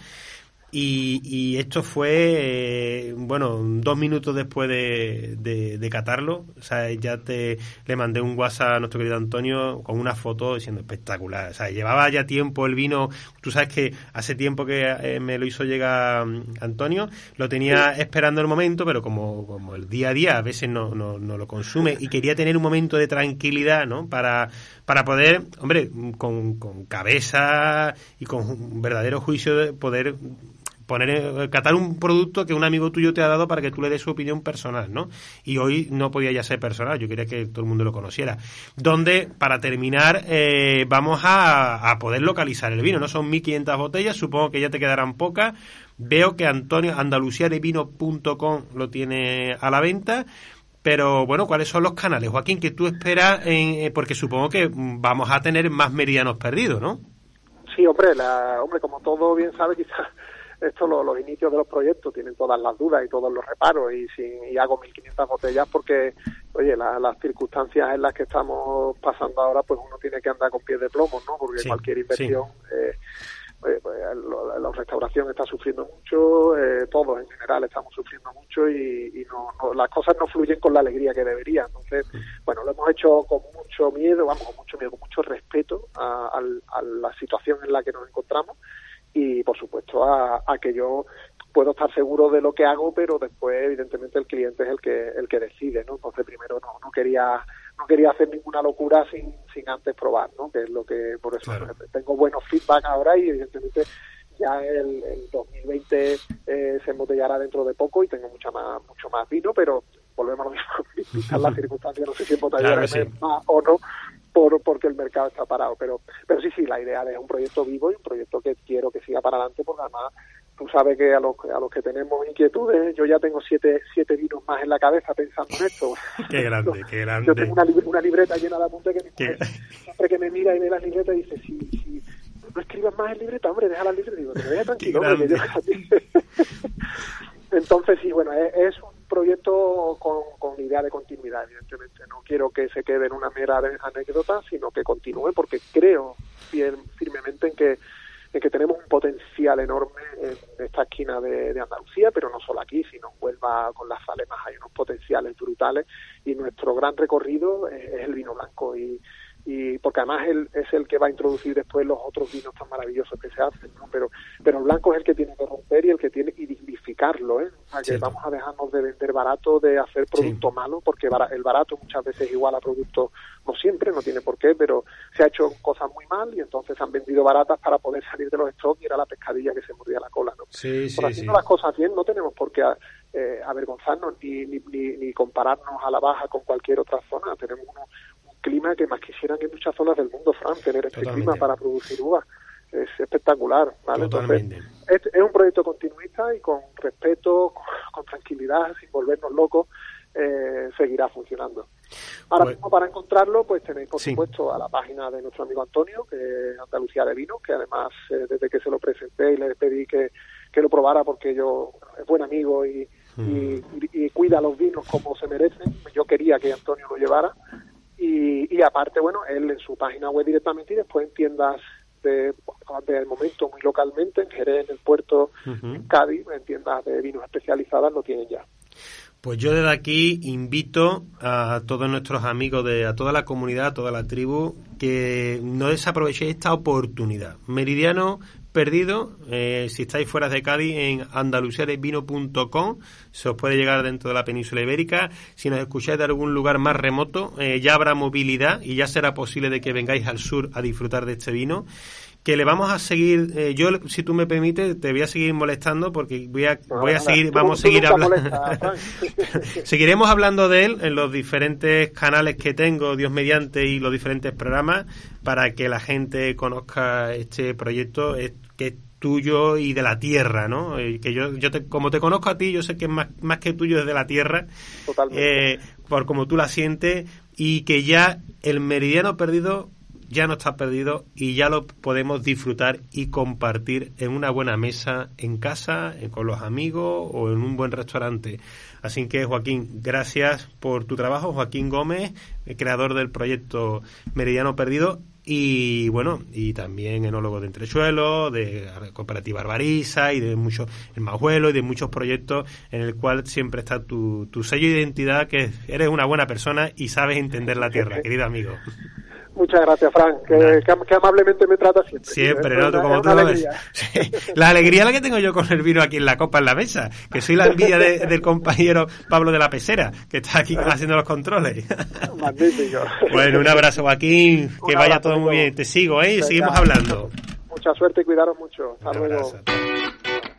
Y, y esto fue, eh, bueno, dos minutos después de, de, de catarlo. O sea, ya te le mandé un WhatsApp a nuestro querido Antonio con una foto diciendo espectacular. O sea, llevaba ya tiempo el vino. Tú sabes que hace tiempo que eh, me lo hizo llegar mm, Antonio. Lo tenía esperando el momento, pero como, como el día a día a veces no, no, no lo consume y quería tener un momento de tranquilidad, ¿no? Para, para poder, hombre, con, con cabeza y con un verdadero juicio de poder poner eh, catar un producto que un amigo tuyo te ha dado para que tú le des su opinión personal, ¿no? Y hoy no podía ya ser personal, yo quería que todo el mundo lo conociera. Donde, para terminar, eh, vamos a, poder localizar el vino, ¿no? Son 1.500 botellas, supongo que ya te quedarán pocas. Veo que Antonio, andaluciadevino.com lo tiene a la venta. Pero bueno, ¿cuáles son los canales, Joaquín, que tú esperas? En, eh, porque supongo que vamos a tener más meridianos perdidos, ¿no? Sí, hombre, la, hombre, como todo bien sabe, quizás esto lo- los inicios de los proyectos tienen todas las dudas y todos los reparos y, sin, y hago 1.500 botellas porque, oye, la- las circunstancias en las que estamos pasando ahora, pues uno tiene que andar con pies de plomo, ¿no? Porque Sí, cualquier inversión, eh, eh, pues, lo- la restauración está sufriendo mucho, eh, todos en general estamos sufriendo mucho y, y no, no- las cosas no fluyen con la alegría que deberían. Entonces, bueno, lo hemos hecho con mucho miedo, vamos, con mucho miedo, con mucho respeto a, a la situación en la que nos encontramos y, por supuesto, a, a que yo puedo estar seguro de lo que hago, pero después, evidentemente, el cliente es el que el que decide, ¿no? Entonces, primero no, no quería no quería hacer ninguna locura sin, sin antes probar, ¿no? Que es lo que, por eso Claro. tengo buenos feedback ahora y, evidentemente, ya el, el 2020 eh, se embotellará dentro de poco y tengo mucha más, mucho más vino, pero volvemos a lo mismo, quizás las circunstancias, no sé si embotellaré Claro sí. más o no, por, porque el mercado está parado. Pero, pero sí, sí, la idea es un proyecto vivo y un proyecto que quiero que siga para adelante, porque además tú sabes que a los, a los que tenemos inquietudes, yo ya tengo siete, siete vinos más en la cabeza pensando en esto. Qué grande, qué Yo grande. tengo una, libre- una libreta llena de apuntes que Qué- siempre que me mira y ve las libretas dice, si, si no escribas más en libreta, hombre, deja las libretas. Digo, te deja tranquilo, Qué hombre, que grande. yo- Entonces, sí, bueno, es, es un proyecto con, con idea de continuidad, evidentemente. No quiero que se quede en una mera anécdota, sino que continúe, porque creo firmemente en que en que tenemos un potencial enorme en esta esquina de, de Andalucía, pero no solo aquí, sino en Huelva con las Zalemas hay unos potenciales brutales y nuestro gran recorrido es, es el vino blanco y, y porque además él es el que va a introducir después los otros vinos tan maravillosos que se hacen, ¿no? pero pero el blanco es el que tiene que romper y el que tiene y dignificarlo, ¿eh? O sea, que Cierto. vamos a dejarnos de vender barato, de hacer producto malo, porque el barato muchas veces igual a producto, no siempre, no tiene por qué, pero se ha hecho cosas muy mal y entonces han vendido baratas para poder salir de los stocks y era la pescadilla que se mordía la cola, ¿no? Sí, por sí. haciendo las cosas bien no tenemos por qué eh, avergonzarnos ni, ni, ni, ni compararnos a la baja con cualquier otra zona. Tenemos uno- un clima que más quisieran en muchas zonas del mundo, Fran, tener este Totalmente. clima para producir uvas. Es espectacular, ¿vale? Totalmente. Entonces, es, es un proyecto continuista y con respeto, con, con tranquilidad, sin volvernos locos, eh, seguirá funcionando. Ahora Pues- mismo para encontrarlo, pues tenéis por Sí. supuesto a la página de nuestro amigo Antonio, que es Andalucía de Vino, que además eh, desde que se lo presenté y le pedí que, que lo probara porque yo es buen amigo y, y, y- y cuida los vinos como se merecen, yo quería que Antonio lo llevara y, y aparte, bueno, él en su página web directamente y después en tiendas de, de momento muy localmente, en Jerez, en el puerto, en Cádiz, en tiendas de vinos especializadas lo tienen ya. Pues yo desde aquí invito a todos nuestros amigos, de, a toda la comunidad, a toda la tribu, que no desaprovechéis esta oportunidad. Meridiano perdido, eh, si estáis fuera de Cádiz, en andalusiadevino.com se os puede llegar dentro de la península ibérica. Si nos escucháis de algún lugar más remoto, eh, ya habrá movilidad y ya será posible de que vengáis al sur a disfrutar de este vino que le vamos a seguir, eh, yo si tú me permites, te voy a seguir molestando porque voy a, voy a seguir, vamos a seguir hablando. Seguiremos hablando de él en los diferentes canales que tengo, Dios mediante, y los diferentes programas, para que la gente conozca este proyecto es- que es tuyo y de la tierra, ¿no? Eh, que yo, yo te- como te conozco a ti, yo sé que es más, más que tuyo desde la tierra, Totalmente. eh, por como tú la sientes, y que ya el meridiano perdido ya no está perdido y ya lo podemos disfrutar y compartir en una buena mesa en casa, eh, con los amigos o en un buen restaurante. Así que Joaquín, gracias por tu trabajo, Joaquín Gómez, creador del proyecto Meridiano Perdido y bueno, y también enólogo de Entresuelo, de Cooperativa Arbariza y de muchos, el Majuelo y de muchos proyectos en el cual siempre está tu, tu sello de identidad, que eres una buena persona y sabes entender la tierra, querido amigo. Muchas gracias, Frank, que, amablemente me trata siempre. Siempre, ¿no? Tú como tú lo ves. Sí. La alegría la que tengo yo con el vino aquí en la copa, en la mesa, que soy la envidia de- del compañero Pablo de la Pesera, que está aquí haciendo los controles. Magnífico. Bueno, un abrazo, Joaquín, que Un vaya abrazo, todo muy bien. Te sigo, ¿eh? Y seguimos hablando. Mucha suerte y cuidaros mucho. Hasta Un luego. abrazo.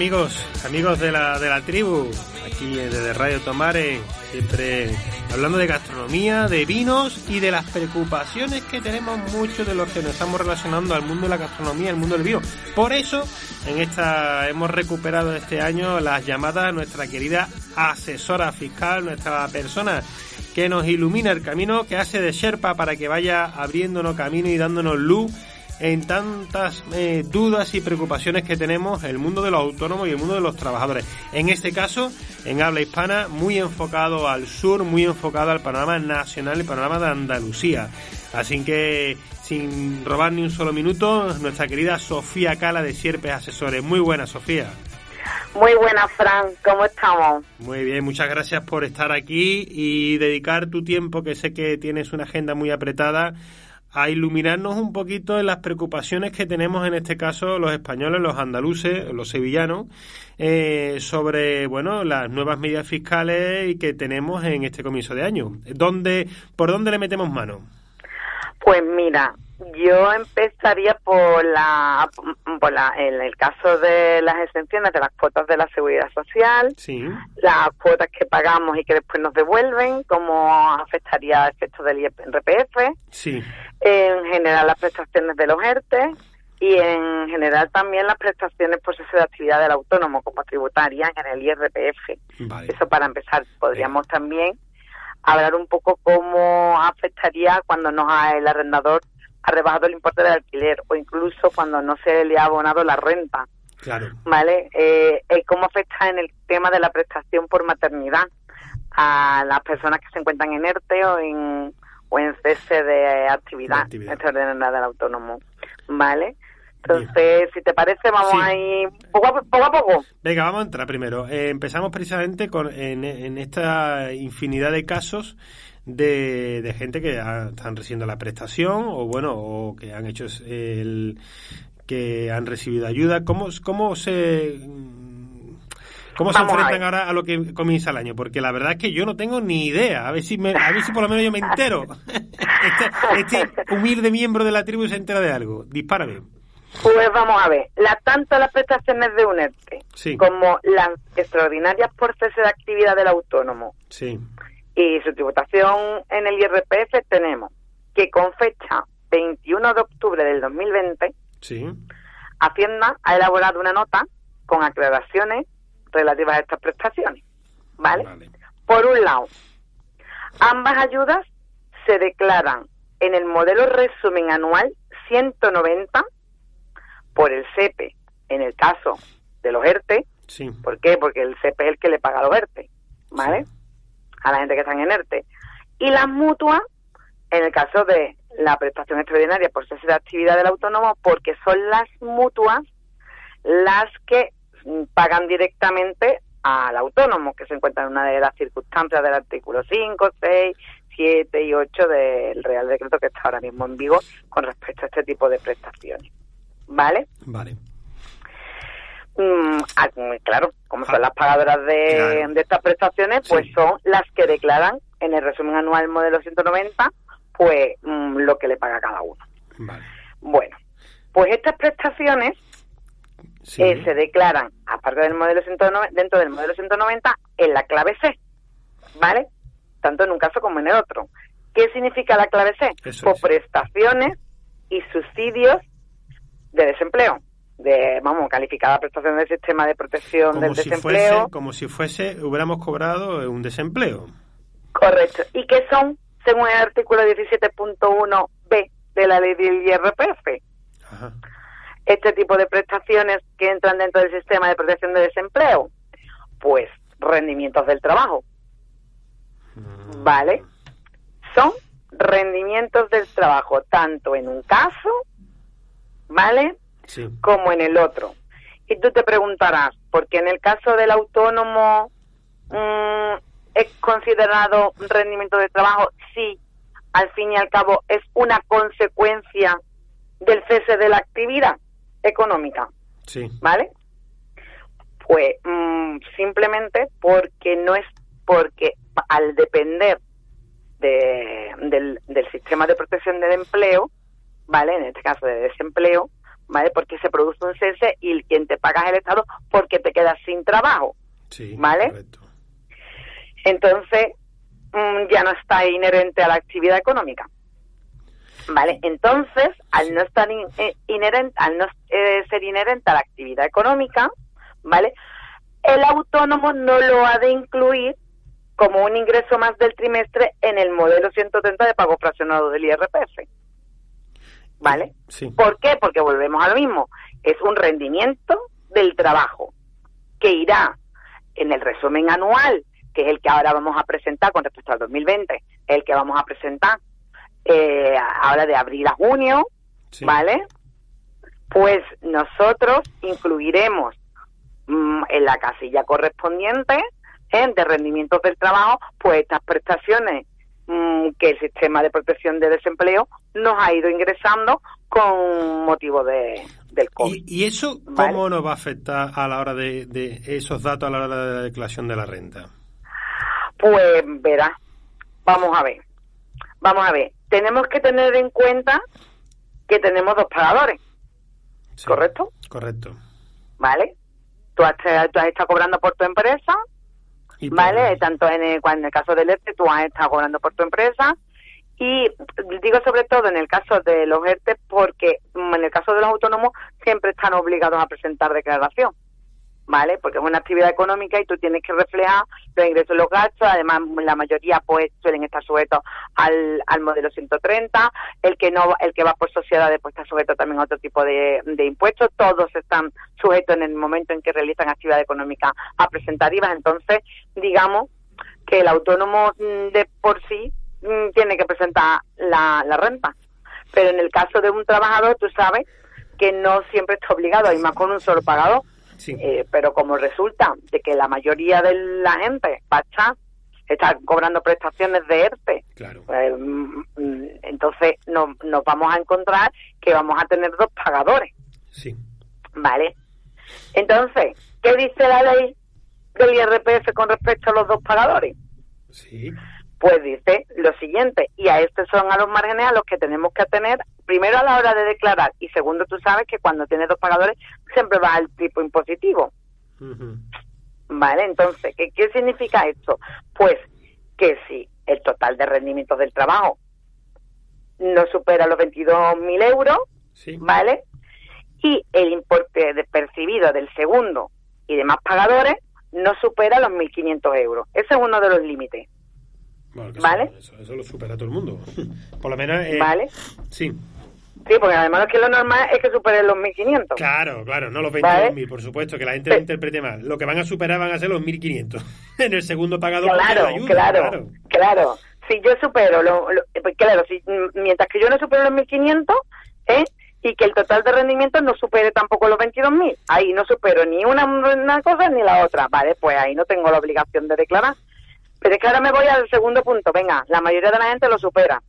Amigos, amigos de la, de la tribu, aquí desde Radio Tomare, siempre hablando de gastronomía, de vinos y de las preocupaciones que tenemos muchos de los que nos estamos relacionando al mundo de la gastronomía, al mundo del vino. Por eso, en esta hemos recuperado este año las llamadas a nuestra querida asesora fiscal, nuestra persona que nos ilumina el camino, que hace de Sherpa para que vaya abriéndonos camino y dándonos luz en tantas eh, dudas y preocupaciones que tenemos el mundo de los autónomos y el mundo de los trabajadores. En este caso, en habla hispana, muy enfocado al sur, muy enfocado al panorama nacional y panorama de Andalucía. Así que, sin robar ni un solo minuto, nuestra querida Sofía Cala de Sierpes Asesores. Muy buena, Sofía. Muy buena, Fran. ¿Cómo estamos? Muy bien, muchas gracias por estar aquí y dedicar tu tiempo, que sé que tienes una agenda muy apretada, a iluminarnos un poquito en las preocupaciones que tenemos en este caso los españoles, los andaluces, los sevillanos, eh, sobre bueno las nuevas medidas fiscales y que tenemos en este comienzo de año. ¿Dónde, ¿Por dónde le metemos mano? Pues mira, yo empezaría por la, por la, en el caso de las exenciones de las cuotas de la seguridad social, Sí, las cuotas que pagamos y que después nos devuelven, cómo afectaría el efecto del IRPF, sí, en general las prestaciones de los ERTE y en general también las prestaciones por cese de actividad del autónomo como tributaria en el IRPF. vale. Eso para empezar. Podríamos también hablar un poco cómo afectaría cuando nos ha, el arrendador ha rebajado el importe del alquiler o incluso cuando no se le ha abonado la renta, Claro, ¿vale? Eh, eh, cómo afecta en el tema de la prestación por maternidad a las personas que se encuentran en ERTE o en, o en cese de actividad, De actividad. extraordinaria del autónomo, ¿vale? Entonces, si te parece, vamos Sí. a ir poco a, poco a poco. Venga, vamos a entrar primero. Eh, empezamos precisamente con en, en esta infinidad de casos de, de gente que ha- están recibiendo la prestación o bueno o que han hecho el que han recibido ayuda. ¿Cómo, cómo se cómo se Vamos enfrentan ahora a lo que comienza el año? Porque la verdad es que yo no tengo ni idea. A ver si me, a ver si por lo menos yo me entero. este, este humilde miembro de la tribu se entera de algo. Dispárame. Pues vamos a ver, la, tanto las prestaciones de UNERTE Sí. como las extraordinarias por cese de actividad del autónomo Sí. y su tributación en el IRPF tenemos que con fecha 21 de octubre del 2020 Sí. Hacienda ha elaborado una nota con aclaraciones relativas a estas prestaciones. ¿Vale? Vale. Por un lado, ambas ayudas se declaran en el modelo resumen anual 190 por el CEPE, en el caso de los ERTE. Sí. ¿Por qué? Porque el CEPE es el que le paga a los ERTE, ¿vale? Sí. A la gente que está en ERTE. Y las mutuas, en el caso de la prestación extraordinaria por cese de actividad del autónomo, porque son las mutuas las que pagan directamente al autónomo, que se encuentra en una de las circunstancias del artículo 5, 6, 7 y 8 del Real Decreto que está ahora mismo en vigor con respecto a este tipo de prestaciones. ¿Vale? Vale. Mm, ah, mm, claro, como son las pagadoras de, Claro. de estas prestaciones, pues Sí. son las que declaran en el resumen anual modelo 190, pues mm, lo que le paga cada uno. Vale. Bueno, pues estas prestaciones Sí. eh, se declaran, aparte del modelo 190, dentro del modelo 190, en la clave C, ¿vale? Tanto en un caso como en el otro. ¿Qué significa la clave C? Eso es. prestaciones y subsidios de desempleo, de, vamos, calificada prestación del sistema de protección como del si desempleo. fuese, como si fuese, hubiéramos cobrado un desempleo. Correcto. ¿Y qué son, según el artículo 17.1b de la ley del IRPF? Ajá. Este tipo de prestaciones que entran dentro del sistema de protección de desempleo? Pues rendimientos del trabajo, Mm, ¿vale? Son rendimientos del trabajo, tanto en un caso, ¿vale? Sí. Como en el otro. Y tú te preguntarás, ¿por qué en el caso del autónomo mm, es considerado un rendimiento de trabajo? Sí, al fin y al cabo es una consecuencia del cese de la actividad económica. Sí. ¿vale? Pues simplemente porque no es porque al depender de, del, del sistema de protección del empleo, ¿vale? En este caso de desempleo, ¿vale? Porque se produce un cese y quien te paga es el Estado porque te quedas sin trabajo. Sí. ¿Vale? Correcto. Entonces, mm, ya no está inherente a la actividad económica. ¿Vale? Entonces, al no estar in- eh, inherente, al no eh, ser inherente a la actividad económica, ¿vale? El autónomo no lo ha de incluir como un ingreso más del trimestre en el modelo 130 de pago fraccionado del IRPF. ¿Vale? Sí. ¿Por qué? Porque volvemos a lo mismo. Es un rendimiento del trabajo que irá en el resumen anual, que es el que ahora vamos a presentar con respecto al 2020, el que vamos a presentar eh, ahora de abril a junio, Sí. ¿vale? Pues nosotros incluiremos mm, en la casilla correspondiente ¿eh? de rendimientos del trabajo, pues estas prestaciones mm, que el sistema de protección de desempleo nos ha ido ingresando con motivo de, del COVID. ¿Y, y eso Vale. cómo nos va a afectar a la hora de, de esos datos a la hora de la declaración de la renta? Pues verá, vamos a ver, vamos a ver, tenemos que tener en cuenta que tenemos dos pagadores, Sí. ¿correcto? Correcto. ¿Vale? Tú has, tú has estado cobrando por tu empresa, Y ¿vale? Tanto en el, en el caso del ERTE, tú has estado cobrando por tu empresa. Y digo sobre todo en el caso de los ERTE porque mm, en el caso de los autónomos siempre están obligados a presentar declaración, ¿vale? Porque es una actividad económica y tú tienes que reflejar los ingresos y los gastos. Además, la mayoría pues suelen estar sujetos al, al modelo 130. El que no, el que va por sociedades pues está sujeto también a otro tipo de, de impuestos. Todos están sujetos en el momento en que realizan actividad económica a presentar IVA. Entonces, digamos que el autónomo mm, de por sí mm, tiene que presentar la, la renta. Pero en el caso de un trabajador, tú sabes que no siempre está obligado, y más con un solo pagador. Sí. Eh, pero como resulta de que la mayoría de la gente estar, está cobrando prestaciones de ERTE, Claro. pues, mm, mm, entonces no- nos vamos a encontrar que vamos a tener dos pagadores, Sí. ¿vale? Entonces, ¿qué dice la ley del IRPF con respecto a los dos pagadores? Sí. Pues dice lo siguiente, y a estos son a los márgenes a los que tenemos que tener, primero a la hora de declarar, y segundo, tú sabes que cuando tienes dos pagadores siempre va al tipo impositivo. ¿Vale? Entonces, ¿qué, qué significa esto? Pues que si el total de rendimientos del trabajo no supera los 22.000 euros, Sí. ¿vale? Y el importe de percibido del segundo y demás pagadores no supera los 1.500 euros. Ese es uno de los límites, Bueno, ¿Vale? Eso, eso, eso lo supera todo el mundo. Por lo menos. eh, ¿vale? Sí. Sí, porque además es que lo normal es que supere los 1.500. Claro, claro, no los ¿Vale? 22.000, por supuesto, que la gente Sí. lo interprete mal. Lo que van a superar van a ser los 1.500 en el segundo pagador. Claro, ayuda, claro, claro. Si yo supero, lo, lo- pues claro, si, mm, mientras que yo no supero los 1.500, ¿eh? y que el total de rendimiento no supere tampoco los 22.000, ahí no supero ni una, una cosa ni la otra, ¿vale? Pues ahí no tengo la obligación de declarar. Pero es que ahora me voy al segundo punto, venga, la mayoría de la gente lo supera,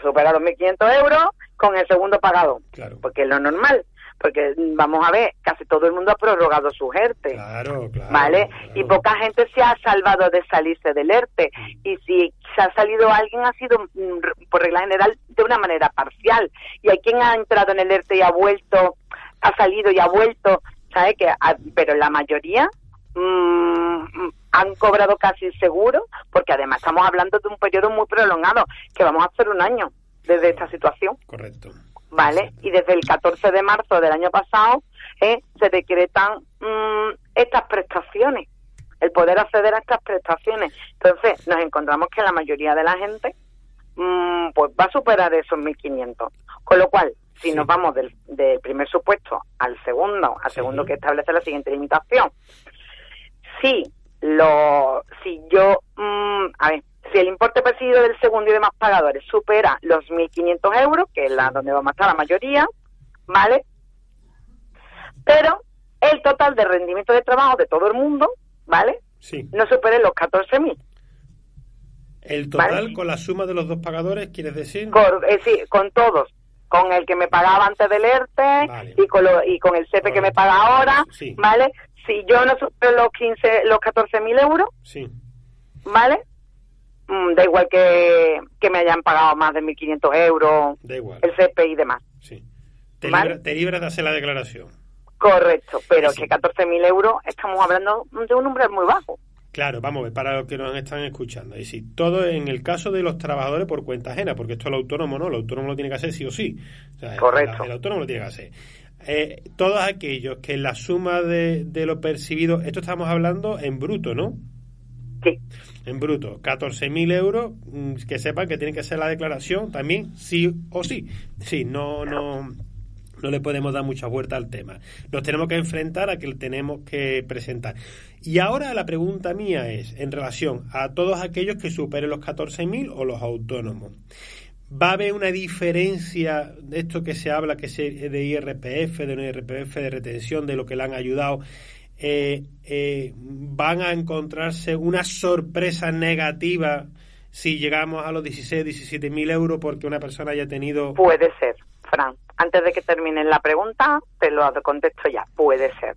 supera los 1.500 euros con el segundo pagado, Claro. porque es lo normal, porque mm, vamos a ver, casi todo el mundo ha prorrogado su ERTE. Claro, claro. ¿vale? Y poca gente se ha salvado de salirse del ERTE. Y si se ha salido alguien, ha sido, mm, por regla general, de una manera parcial. Y hay quien ha entrado en el ERTE y ha vuelto, ha salido y ha vuelto, ¿sabe? Que, ha- pero la mayoría mm, han cobrado casi seguro, porque además estamos hablando de un periodo muy prolongado, que vamos a hacer un año desde esta situación. Correcto. ¿vale? Y desde el 14 de marzo del año pasado eh, se decretan mm, estas prestaciones, el poder acceder a estas prestaciones. Entonces nos encontramos que la mayoría de la gente mm, pues va a superar esos 1.500. Con lo cual, si Sí. nos vamos del, del primer supuesto al segundo, al Sí. segundo que establece la siguiente limitación, si lo si yo mm, a ver si el importe percibido del segundo y demás pagadores supera los 1.500 euros que es la donde vamos a estar la mayoría vale pero el total de rendimiento de trabajo de todo el mundo vale Sí. no supere los 14.000 El total Vale. con la suma de los dos pagadores, ¿quieres decir? Con, es decir, con todos, con el que me pagaba antes del ERTE Vale. y con lo- y con el CEPE que me paga ahora, Sí. ¿vale? Si yo no supero los 15, los 14.000 euros, Sí. ¿vale? Mm, da igual que, que me hayan pagado más de 1.500 euros, Da igual. el CEPE y demás. Sí. Te, ¿Vale? libra- te libras de hacer la declaración. Correcto, pero Sí. que 14.000 euros estamos hablando de un umbral muy bajo. Claro, vamos a ver, para los que nos están escuchando. Y sí, todo en el caso de los trabajadores por cuenta ajena, porque esto el autónomo no, el autónomo lo tiene que hacer sí o sí. O sea, Correcto. El, el autónomo lo tiene que hacer. Eh, todos aquellos que la suma de, de lo percibido, esto estamos hablando en bruto, ¿no? Sí, En bruto, 14.000 euros, mm, que sepan que tienen que hacer la declaración también sí o sí. Sí, no, no, no le podemos dar mucha vuelta al tema. Nos tenemos que enfrentar a que tenemos que presentar. Y ahora la pregunta mía es, en relación a todos aquellos que superen los 14.000 o los autónomos. ¿Va a haber una diferencia de esto que se habla que se, de IRPF, de no IRPF, de retención, de lo que le han ayudado? Eh, eh, ¿Van a encontrarse una sorpresa negativa si llegamos a los 16, 17 mil euros porque una persona haya tenido... puede ser, Fran. Antes de que termine la pregunta, te lo contesto ya. Puede ser.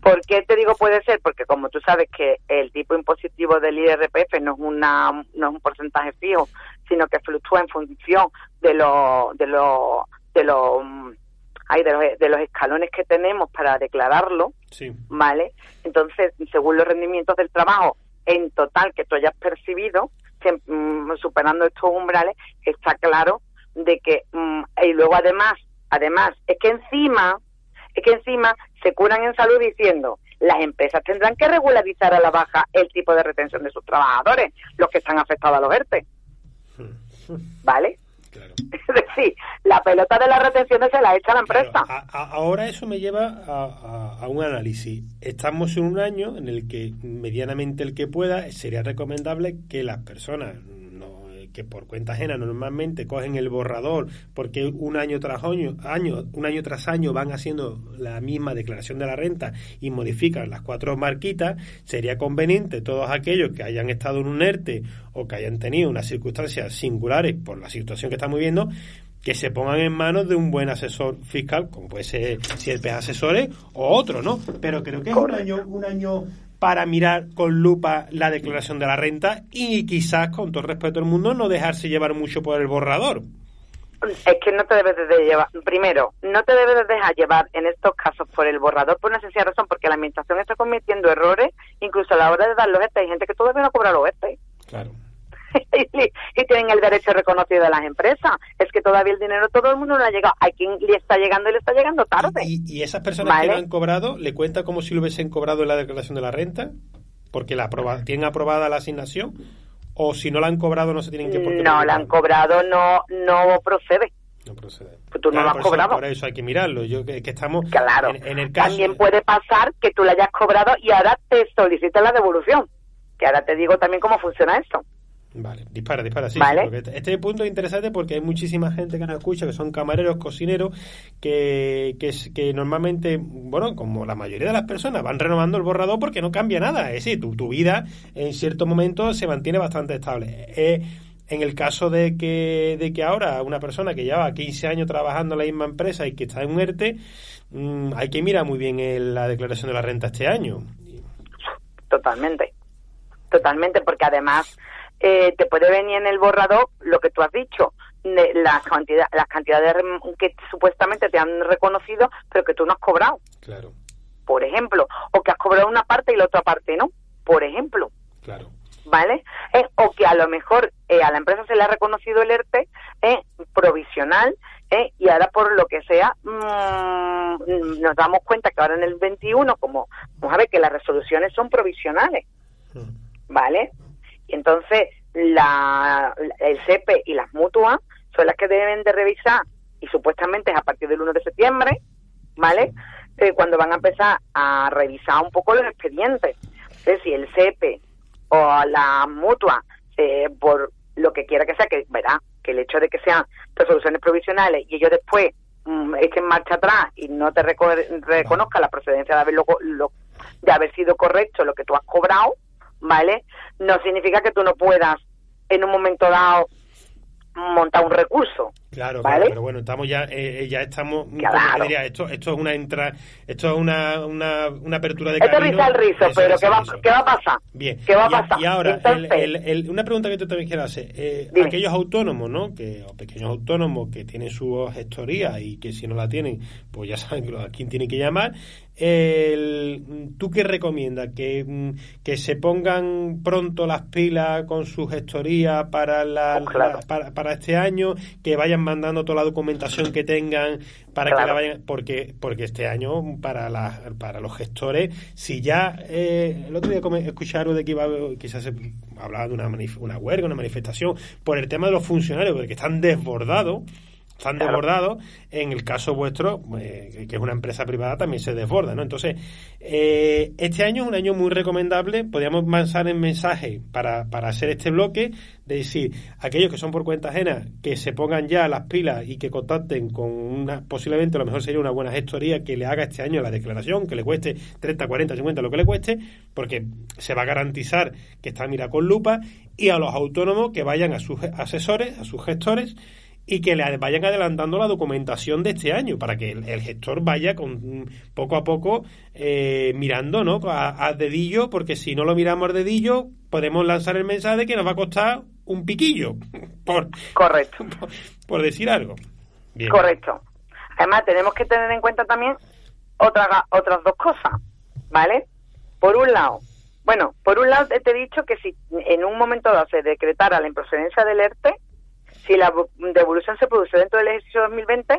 ¿Por qué te digo puede ser? Porque como tú sabes que el tipo impositivo del IRPF no es, una, no es un porcentaje fijo, sino que fluctúa en función de los de los de los mm, ay, de los, de los escalones que tenemos para declararlo, Sí, ¿vale? Entonces, según los rendimientos del trabajo en total que tú hayas percibido, mm, superando estos umbrales, está claro de que mm, y luego además, además es que encima es que encima se curan en salud diciendo las empresas tendrán que regularizar a la baja el tipo de retención de sus trabajadores, los que están afectados a los ERTE, ¿vale? Claro. Es decir, la pelota de las retenciones se la echa la Claro, empresa. a- a- ahora eso me lleva a, a- un análisis. Estamos en un año en el que medianamente el que pueda sería recomendable que las personas que por cuenta ajena normalmente cogen el borrador porque un año tras año, año, un año tras año van haciendo la misma declaración de la renta y modifican las cuatro marquitas, sería conveniente todos aquellos que hayan estado en un ERTE o que hayan tenido unas circunstancias singulares por la situación que estamos viviendo, que se pongan en manos de un buen asesor fiscal, como puede ser si el asesores o otro, ¿no? Pero creo que es un año, un año para mirar con lupa la declaración de la renta y quizás, con todo el respeto del mundo, no dejarse llevar mucho por el borrador. Es que no te debes de llevar, primero, no te debes de dejar llevar en estos casos por el borrador por una sencilla razón, porque la administración está cometiendo errores, incluso a la hora de dar los ESPE. Hay gente que todavía no cobra los ESPE. Claro. y, tienen el derecho reconocido de las empresas. Es que todavía el dinero todo el mundo no ha llegado. A quien le está llegando y le está llegando tarde. ¿Y, y esas personas Vale. que lo han cobrado, le cuenta como si lo hubiesen cobrado en la declaración de la renta? Porque la aproba- tienen aprobada la asignación. O si no la han cobrado, no se tienen que por No, la han cobrado, no, no procede. No procede. Pues tú no lo has por eso- cobrado. Por eso hay que mirarlo. Yo que, que estamos Claro. en, en el caso. También puede pasar que tú la hayas cobrado y ahora te soliciten la devolución. Que ahora te digo también cómo funciona esto. Vale, dispara, dispara, sí. Vale. porque este, este punto es interesante porque hay muchísima gente que nos escucha, que son camareros, cocineros, que, que normalmente, bueno, como la mayoría de las personas, van renovando el borrador porque no cambia nada. Es decir, tu, tu vida en cierto momento se mantiene bastante estable. Eh, en el caso de que, de que ahora una persona que lleva 15 años trabajando en la misma empresa y que está en un ERTE, mm, hay que mirar muy bien el- la declaración de la renta este año. Totalmente. Totalmente, porque además eh, te puede venir en el borrador lo que tú has dicho, de las, cantidad, las cantidades que supuestamente te han reconocido, pero que tú no has cobrado, Claro, por ejemplo, o que has cobrado una parte y la otra parte no, por ejemplo. claro. ¿vale? Eh, o que a lo mejor eh, a la empresa se le ha reconocido el ERTE eh, provisional eh, y ahora por lo que sea mm, nos damos cuenta que ahora en el 21, como vamos a ver que las resoluciones son provisionales, Mm. ¿vale? Y entonces la, el CEPE y las mutuas son las que deben de revisar y supuestamente es a partir del 1 de septiembre, ¿vale? Eh, cuando van a empezar a revisar un poco los expedientes. Entonces, si el CEPE o la mutua, eh, por lo que quiera que sea, que verá que el hecho de que sean resoluciones provisionales y ellos después mm, echen marcha atrás y no te reco- reconozca la procedencia de haberlo, lo- de haber sido correcto lo que tú has cobrado, ¿vale? No significa que tú no puedas en un momento dado montar un recurso. Claro, ¿Vale? claro, pero bueno, estamos ya, eh, eh, ya estamos, como Claro. diría, esto, esto es una entra, esto es una, una, una apertura de Esto es camino. el rizo, Eso, pero ¿qué va, rizo. ¿qué va a pasar? Bien. ¿Qué va a pasar? y ahora, Entonces- el- el- el- una pregunta que yo también quiero hacer. Eh, aquellos autónomos, ¿no? Que, o pequeños autónomos que tienen su gestoría y que si no la tienen, pues ya saben a quién tienen que llamar. El, ¿Tú qué recomiendas? ¿Que, mm, ¿Que se pongan pronto las pilas con su gestoría para, la, Pues claro. la- para, para este año? ¿Que vayan mandando toda la documentación que tengan para que la vayan...? Porque, porque este año, para, las para los gestores, si ya... eh, el otro día algo de que iba, quizás se hablaba de una, una huelga, una manifestación, por el tema de los funcionarios, porque están desbordados están Claro. desbordados. En el caso vuestro, eh, que es una empresa privada, también se desborda, ¿no? Entonces, eh, este año es un año muy recomendable. Podríamos lanzar el mensaje para, para hacer este bloque de decir, aquellos que son por cuenta ajena, que se pongan ya las pilas y que contacten con una, posiblemente a lo mejor sería una buena gestoría que le haga este año la declaración, que le cueste 30, 40, 50, lo que le cueste, porque se va a garantizar que está mira con lupa, y a los autónomos que vayan a sus asesores, a sus gestores, y que le vayan adelantando la documentación de este año para que el, el gestor vaya con poco a poco eh, mirando no a, a dedillo porque si no lo miramos a dedillo podemos lanzar el mensaje de que nos va a costar un piquillo por, Correcto. por, por decir algo Bien. Correcto. Además, tenemos que tener en cuenta también otra, otras dos cosas, ¿vale? Por un lado, bueno, por un lado te he dicho que si en un momento dado se decretara la improcedencia del ERTE, si la vo- devolución se produce dentro del ejercicio 2020,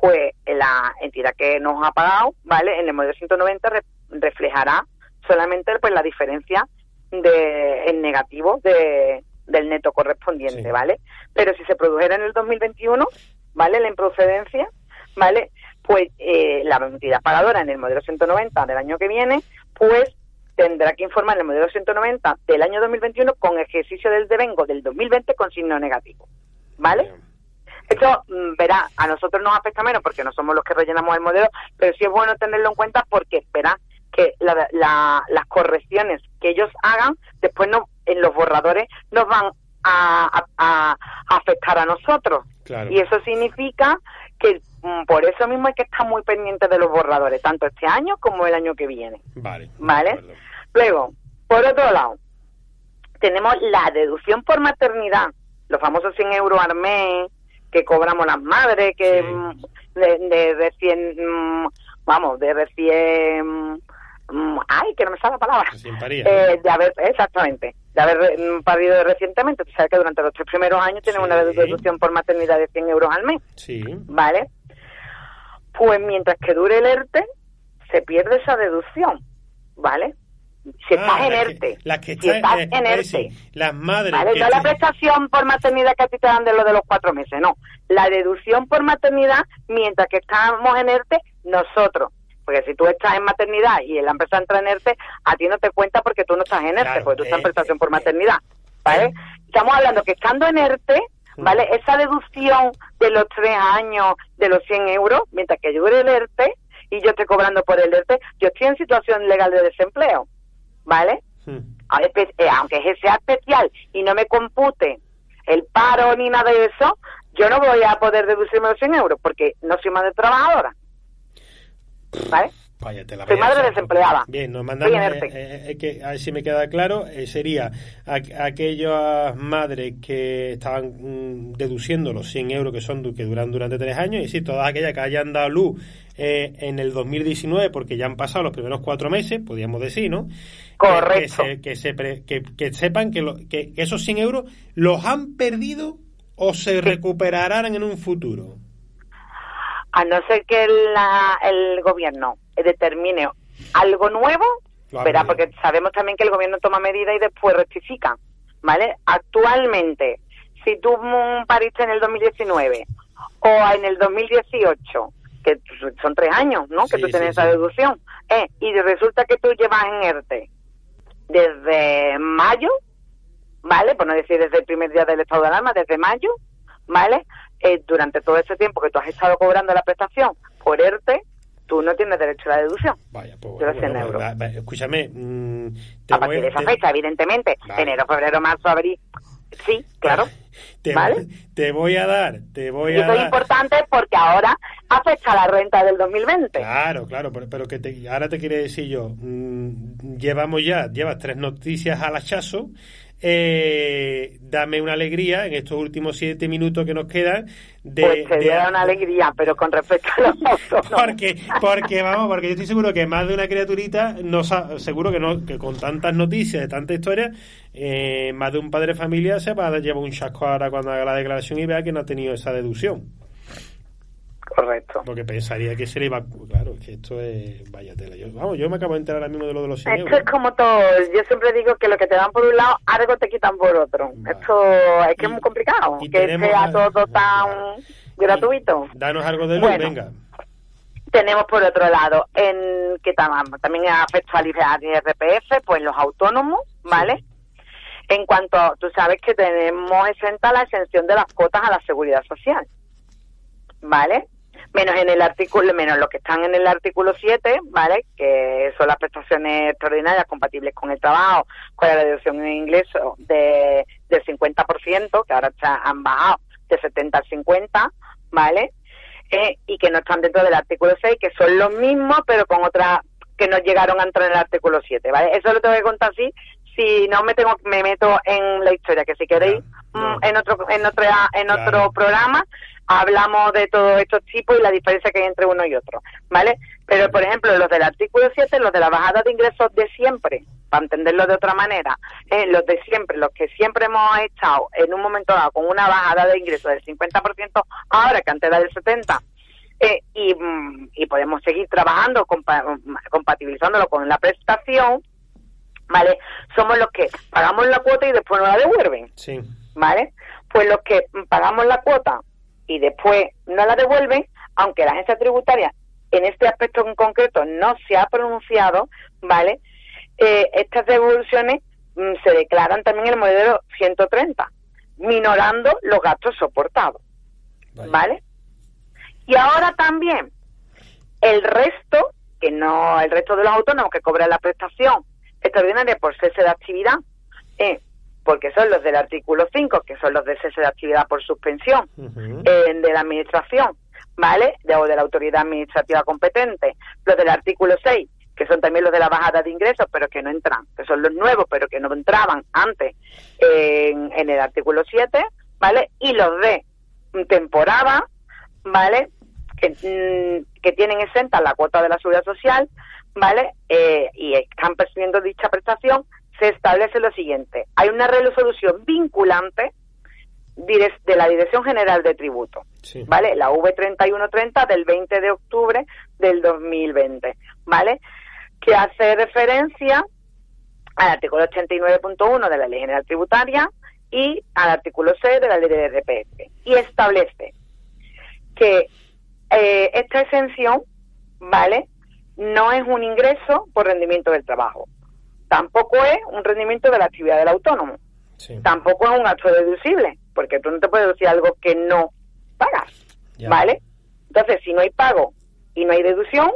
pues la entidad que nos ha pagado, ¿vale? En el modelo 190 re- reflejará solamente pues la diferencia de en negativo de, del neto correspondiente, Sí. ¿vale? Pero si se produjera en el 2021, ¿vale? La improcedencia, ¿vale? Pues eh, la entidad pagadora en el modelo 190 del año que viene, pues tendrá que informar el modelo 190 del año 2021 con ejercicio del devengo del 2020 con signo negativo. ¿Vale? Esto, mm, verá, a nosotros nos afecta menos porque no somos los que rellenamos el modelo, pero sí es bueno tenerlo en cuenta porque, verá, que la- la- las correcciones que ellos hagan después no en los borradores nos van a, a- a- a afectar a nosotros. Claro. Y eso significa que mm, por eso mismo hay que estar muy pendientes de los borradores, tanto este año como el año que viene. Vale. ¿Vale? Luego, por otro lado, tenemos la deducción por maternidad, los famosos 100 euros al mes que cobramos las madres, que Sí. mm, de, de recién, mm, vamos, de recién, mm, ay, que no me sale la palabra. Paría. Eh, de haber, exactamente, de haber parido recientemente. Tú sabes que durante los tres primeros años tienen Sí. una deducción por maternidad de 100 euros al mes. Sí. ¿vale? Pues mientras que dure el ERTE, se pierde esa deducción, ¿vale? Si estás Ah, en las que- ERTE, Las que si estás eh, en es ERTE, las madres ¿vale? No la prestación por maternidad que a ti te dan de lo de los cuatro meses, no. La deducción por maternidad, mientras que estamos en ERTE, nosotros. Porque si tú estás en maternidad y la empresa entra en ERTE, a ti no te cuenta porque tú no estás en ERTE, Claro, porque tú estás en eh, prestación por eh, maternidad, ¿vale? Estamos hablando que estando en ERTE, ¿vale? Esa deducción de los tres años, de los 100 euros, mientras que yo dure el ERTE y yo estoy cobrando por el ERTE, yo estoy en situación legal de desempleo, ¿vale? Hmm. Pues, eh, aunque sea especial y no me compute el paro ni nada de eso, yo no voy a poder deducirme los 100 euros porque no soy madre trabajadora. ¿Vale? Vaya, te la Soy madre desempleada. Bien, nos mandamos. Eh, ERTE. eh, que, a ver si me queda claro, eh, sería a- aquellas madres que estaban mm, deduciendo los 100 euros que son que duran durante tres años, y sí, todas aquellas que hayan dado luz eh, en el 2019, porque ya han pasado los primeros cuatro meses, podríamos decir, ¿no? Que- Correcto. Que, se- que, se pre- que- que sepan que, lo- que esos 100 euros los han perdido o se recuperarán en un futuro. A no ser que la- el gobierno determine algo nuevo, verá, porque sabemos también que el gobierno toma medidas y después rectifica, ¿vale? Actualmente, si tú pariste en el 2019 o en el 2018, que son tres años, ¿no? Que tú tienes sí, esa deducción, eh, y resulta que tú llevas en ERTE desde mayo, ¿vale? Por no decir desde el primer día del estado de alarma, desde mayo, ¿vale? Eh, durante todo ese tiempo que tú has estado cobrando la prestación por ERTE, tú no tienes derecho a la deducción. Vaya, pues De los bueno, 100 bueno, euros. va- va- escúchame, mm, te A voy- partir de esa te- fecha, evidentemente. Vale. Enero, febrero, marzo, abril. Sí, claro. Te, ¿Vale? te voy a dar, te voy Y a eso es dar. importante porque ahora afecta la renta del 2020. Claro, claro, pero, pero que te, ahora te quiero decir yo, mm, llevamos ya, llevas tres noticias al hachazo, eh, dame una alegría en estos últimos siete minutos que nos quedan de... pues te de- una alegría, pero con respecto a los porque, porque vamos, porque yo estoy seguro que más de una criaturita, no seguro que no, que con tantas noticias, de tanta historia, eh, más de un padre de familia se va a llevar un chasco ahora cuando haga la declaración y vea que no ha tenido esa deducción. Correcto. Porque pensaría que se le iba. Claro, que esto es. Vaya tela. Yo, vamos, yo me acabo de enterar ahora mismo de lo de los 100 Esto euros. es como todo. Yo siempre digo que lo que te dan por un lado, algo te quitan por otro. Vale. Esto es que Y- es muy complicado. y Que sea a- todo tan Claro. gratuito. Danos algo de luz, Bueno. venga. Tenemos por otro lado, en que tam- también afecta al IRPF, pues los autónomos, ¿vale? En cuanto, tú sabes que tenemos exenta la exención de las cuotas a la seguridad social, ¿vale? Menos en el artículo, menos los que están en el artículo 7, ¿vale? Que son las prestaciones extraordinarias compatibles con el trabajo, con la reducción en ingresos de, del 50%, que ahora han bajado de 70 al 50, ¿vale? eh, y que no están dentro del artículo 6, que son los mismos, pero con otras que no llegaron a entrar en el artículo 7, ¿vale? Eso lo tengo que contar así, si no me tengo me meto en la historia, que si queréis, mm, en otro en otra en Claro. otro programa hablamos de todos estos tipos y la diferencia que hay entre uno y otro, ¿vale? Pero, por ejemplo, los del artículo 7, los de la bajada de ingresos de siempre, para entenderlo de otra manera, eh, los de siempre, los que siempre hemos estado en un momento dado con una bajada de ingresos del 50%, ahora que antes era del 70%, eh, y, mm, y podemos seguir trabajando, compa- compatibilizándolo con la prestación, ¿vale? Somos los que pagamos la cuota y después nos la devuelven. Sí. ¿vale? Pues los que pagamos la cuota y después no la devuelven, aunque la agencia tributaria en este aspecto en concreto no se ha pronunciado, ¿vale? eh, estas devoluciones mm, se declaran también en el modelo 130, minorando los gastos soportados. Vale. ¿Vale? Y ahora también el resto, que no, el resto de los autónomos que cobran la prestación extraordinaria por cese de actividad, eh, porque son los del artículo 5, que son los de cese de actividad por suspensión eh, de la administración, ¿vale? De, o de la autoridad administrativa competente, los del artículo 6, que son también los de la bajada de ingresos, pero que no entran, que son los nuevos, pero que no entraban antes en, en el artículo 7, ¿vale? Y los de temporada, ¿vale? Que, mm, que tienen exenta la cuota de la seguridad social, ¿vale? Eh, y están percibiendo dicha prestación, se establece lo siguiente. Hay una resolución vinculante de la Dirección General de Tributo, Sí. ¿vale? La V3130 del 20 de octubre del 2020, ¿vale? Que hace referencia al artículo 89.1 de la Ley General Tributaria y al artículo 6 de la Ley de RPF. Y establece que eh, esta exención, ¿vale? No es un ingreso por rendimiento del trabajo. Tampoco es un rendimiento de la actividad del autónomo. Sí. Tampoco es un gasto deducible, porque tú no te puedes decir algo que no pagas, Ya. ¿vale? Entonces, si no hay pago y no hay deducción,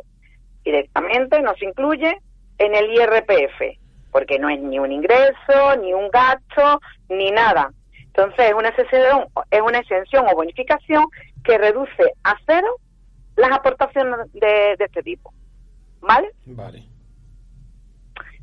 directamente no se incluye en el IRPF, porque no es ni un ingreso, ni un gasto, ni nada. Entonces, es una exención, es una exención o bonificación que reduce a cero las aportaciones de, de este tipo, ¿vale? Vale.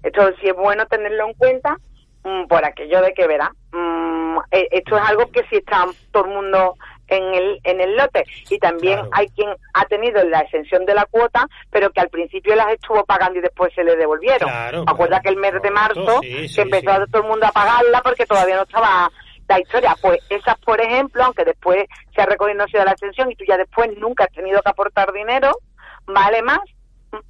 Esto sí es bueno tenerlo en cuenta mm, por aquello de que verá. mm, eh, esto es algo que sí está todo el mundo en el, en el lote. Y también Claro. hay quien ha tenido la exención de la cuota, pero que al principio las estuvo pagando y después se le devolvieron. Claro, Acuerda claro, que el mes de marzo, sí, sí, que empezó sí. todo el mundo a pagarla porque todavía no estaba la historia. Pues esas, por ejemplo, aunque después se ha reconocido la exención y tú ya después nunca has tenido que aportar dinero, vale más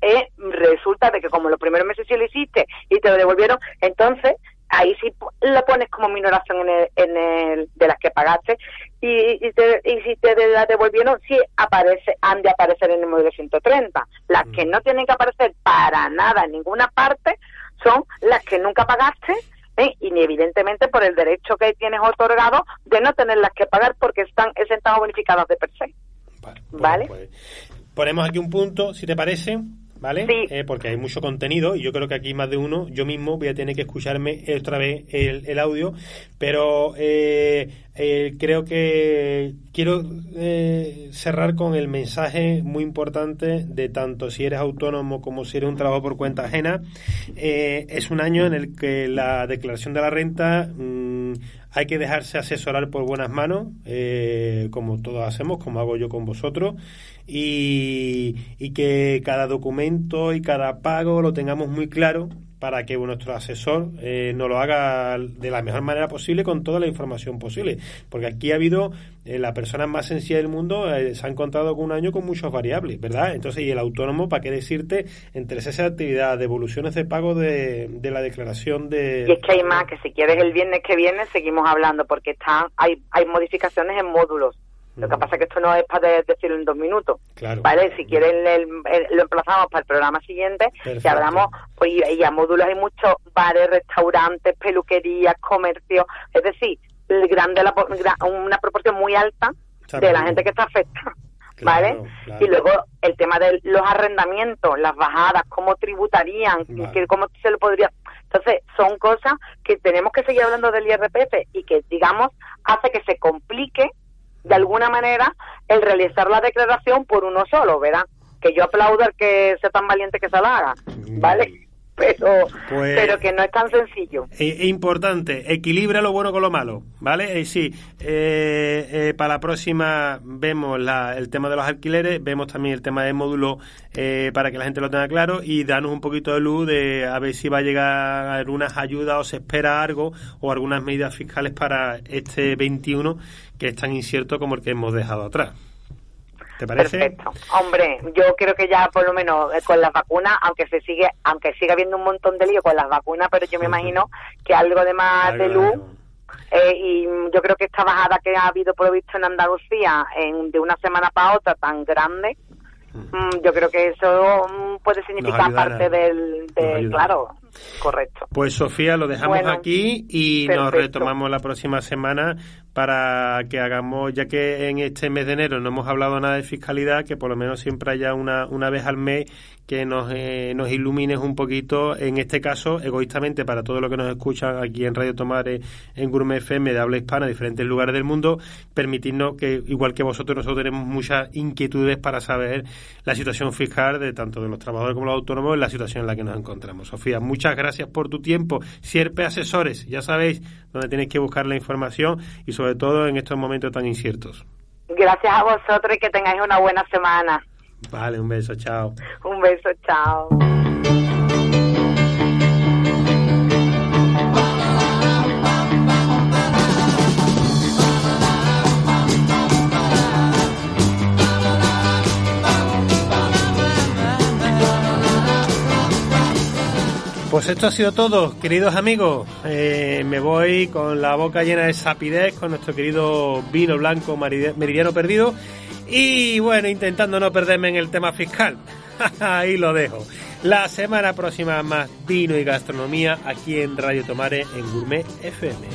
eh, resulta de que como los primeros meses sí lo hiciste y te lo devolvieron, entonces ahí sí lo pones como minoración en el, en el de las que pagaste y, y, te- y si te la devolvieron sí aparece han de aparecer en el modelo 130 las que no tienen que aparecer para nada en ninguna parte son las que nunca pagaste ¿eh? y ni evidentemente por el derecho que tienes otorgado de no tenerlas que pagar porque están exentas o bonificadas de per se Vale. Vale. pues, ponemos aquí un punto, si te parece, ¿vale? Sí. Eh, porque hay mucho contenido y yo creo que aquí más de uno, yo mismo voy a tener que escucharme otra vez el, el audio, pero eh, eh, creo que quiero eh, cerrar con el mensaje muy importante de tanto si eres autónomo como si eres un trabajo por cuenta ajena. Eh, es un año en el que la declaración de la renta mm, hay que dejarse asesorar por buenas manos, eh, como todos hacemos, como hago yo con vosotros, y, y que cada documento y cada pago lo tengamos muy claro para que nuestro asesor eh, nos lo haga de la mejor manera posible con toda la información posible. Porque aquí ha habido, eh, la persona más sencilla del mundo eh, se ha encontrado con un año con muchas variables, ¿verdad? Entonces, y el autónomo, ¿para qué decirte? Entre esa actividad, devoluciones de pago de, de la declaración de... Y es que hay más, que si quieres el viernes que viene seguimos hablando, porque están, hay, hay modificaciones en módulos. Lo que pasa es que esto no es para de- decirlo en dos minutos. Claro. ¿Vale? Si quieren el- el- lo emplazamos para el programa siguiente, Perfecto. que hablamos, pues y, y a módulos hay muchos bares, restaurantes, peluquerías, comercios, es decir, el grande, la, una proporción muy alta Está de la gente que está afectada. ¿Vale? claro. Y luego el tema de los arrendamientos, las bajadas, cómo tributarían, Vale. cómo se lo podría. Entonces, son cosas que tenemos que seguir hablando del IRPF y que, digamos, hace que se complique de alguna manera el realizar la declaración por uno solo, ¿verdad? Que yo aplaudo al que sea tan valiente que se la haga, ¿vale? Pero, Pues- pero que no es tan sencillo. Es importante, equilibra lo bueno con lo malo, ¿vale? Y sí, eh, eh, para la próxima vemos la- el tema de los alquileres, vemos también el tema del módulo eh, para que la gente lo tenga claro y danos un poquito de luz de a ver si va a llegar algunas ayudas o se espera algo o algunas medidas fiscales para este 21 que es tan incierto como el que hemos dejado atrás. ¿Te parece? Perfecto. Hombre, yo creo que ya por lo menos eh, con las vacunas, aunque se sigue, aunque siga habiendo un montón de lío con las vacunas, pero yo me imagino que algo de más de Algo de- luz eh, y yo creo que esta bajada que ha habido por lo visto en Andalucía en, de una semana para otra tan grande, Ujú. mm, yo creo que eso mm, puede significar parte del, de, claro, Correcto. Pues Sofía, lo dejamos Bueno, aquí y nos retomamos la próxima semana para que hagamos, ya que en este mes de enero no hemos hablado nada de fiscalidad, que por lo menos siempre haya una, una vez al mes que nos, eh, nos ilumines un poquito, en este caso, egoístamente para todos los que nos escuchan aquí en Radio Tomare, en Gourmet FM de habla hispana, en diferentes lugares del mundo, permitirnos que, igual que vosotros, nosotros tenemos muchas inquietudes para saber la situación fiscal de tanto de los trabajadores como los autónomos en la situación en la que nos encontramos. Sofía, muchas gracias por tu tiempo. Sierpe Asesores, ya sabéis dónde tenéis que buscar la información y sobre todo en estos momentos tan inciertos. Gracias a vosotros y que tengáis una buena semana. Vale, un beso, chao. Un beso, chao. pues esto ha sido todo, queridos amigos. Eh, me voy con la boca llena de sapidez con nuestro querido vino blanco meridiano perdido. Y bueno, intentando no perderme en el tema fiscal. Ahí lo dejo. La semana próxima más vino y gastronomía aquí en Radio Tomare en Gourmet FM.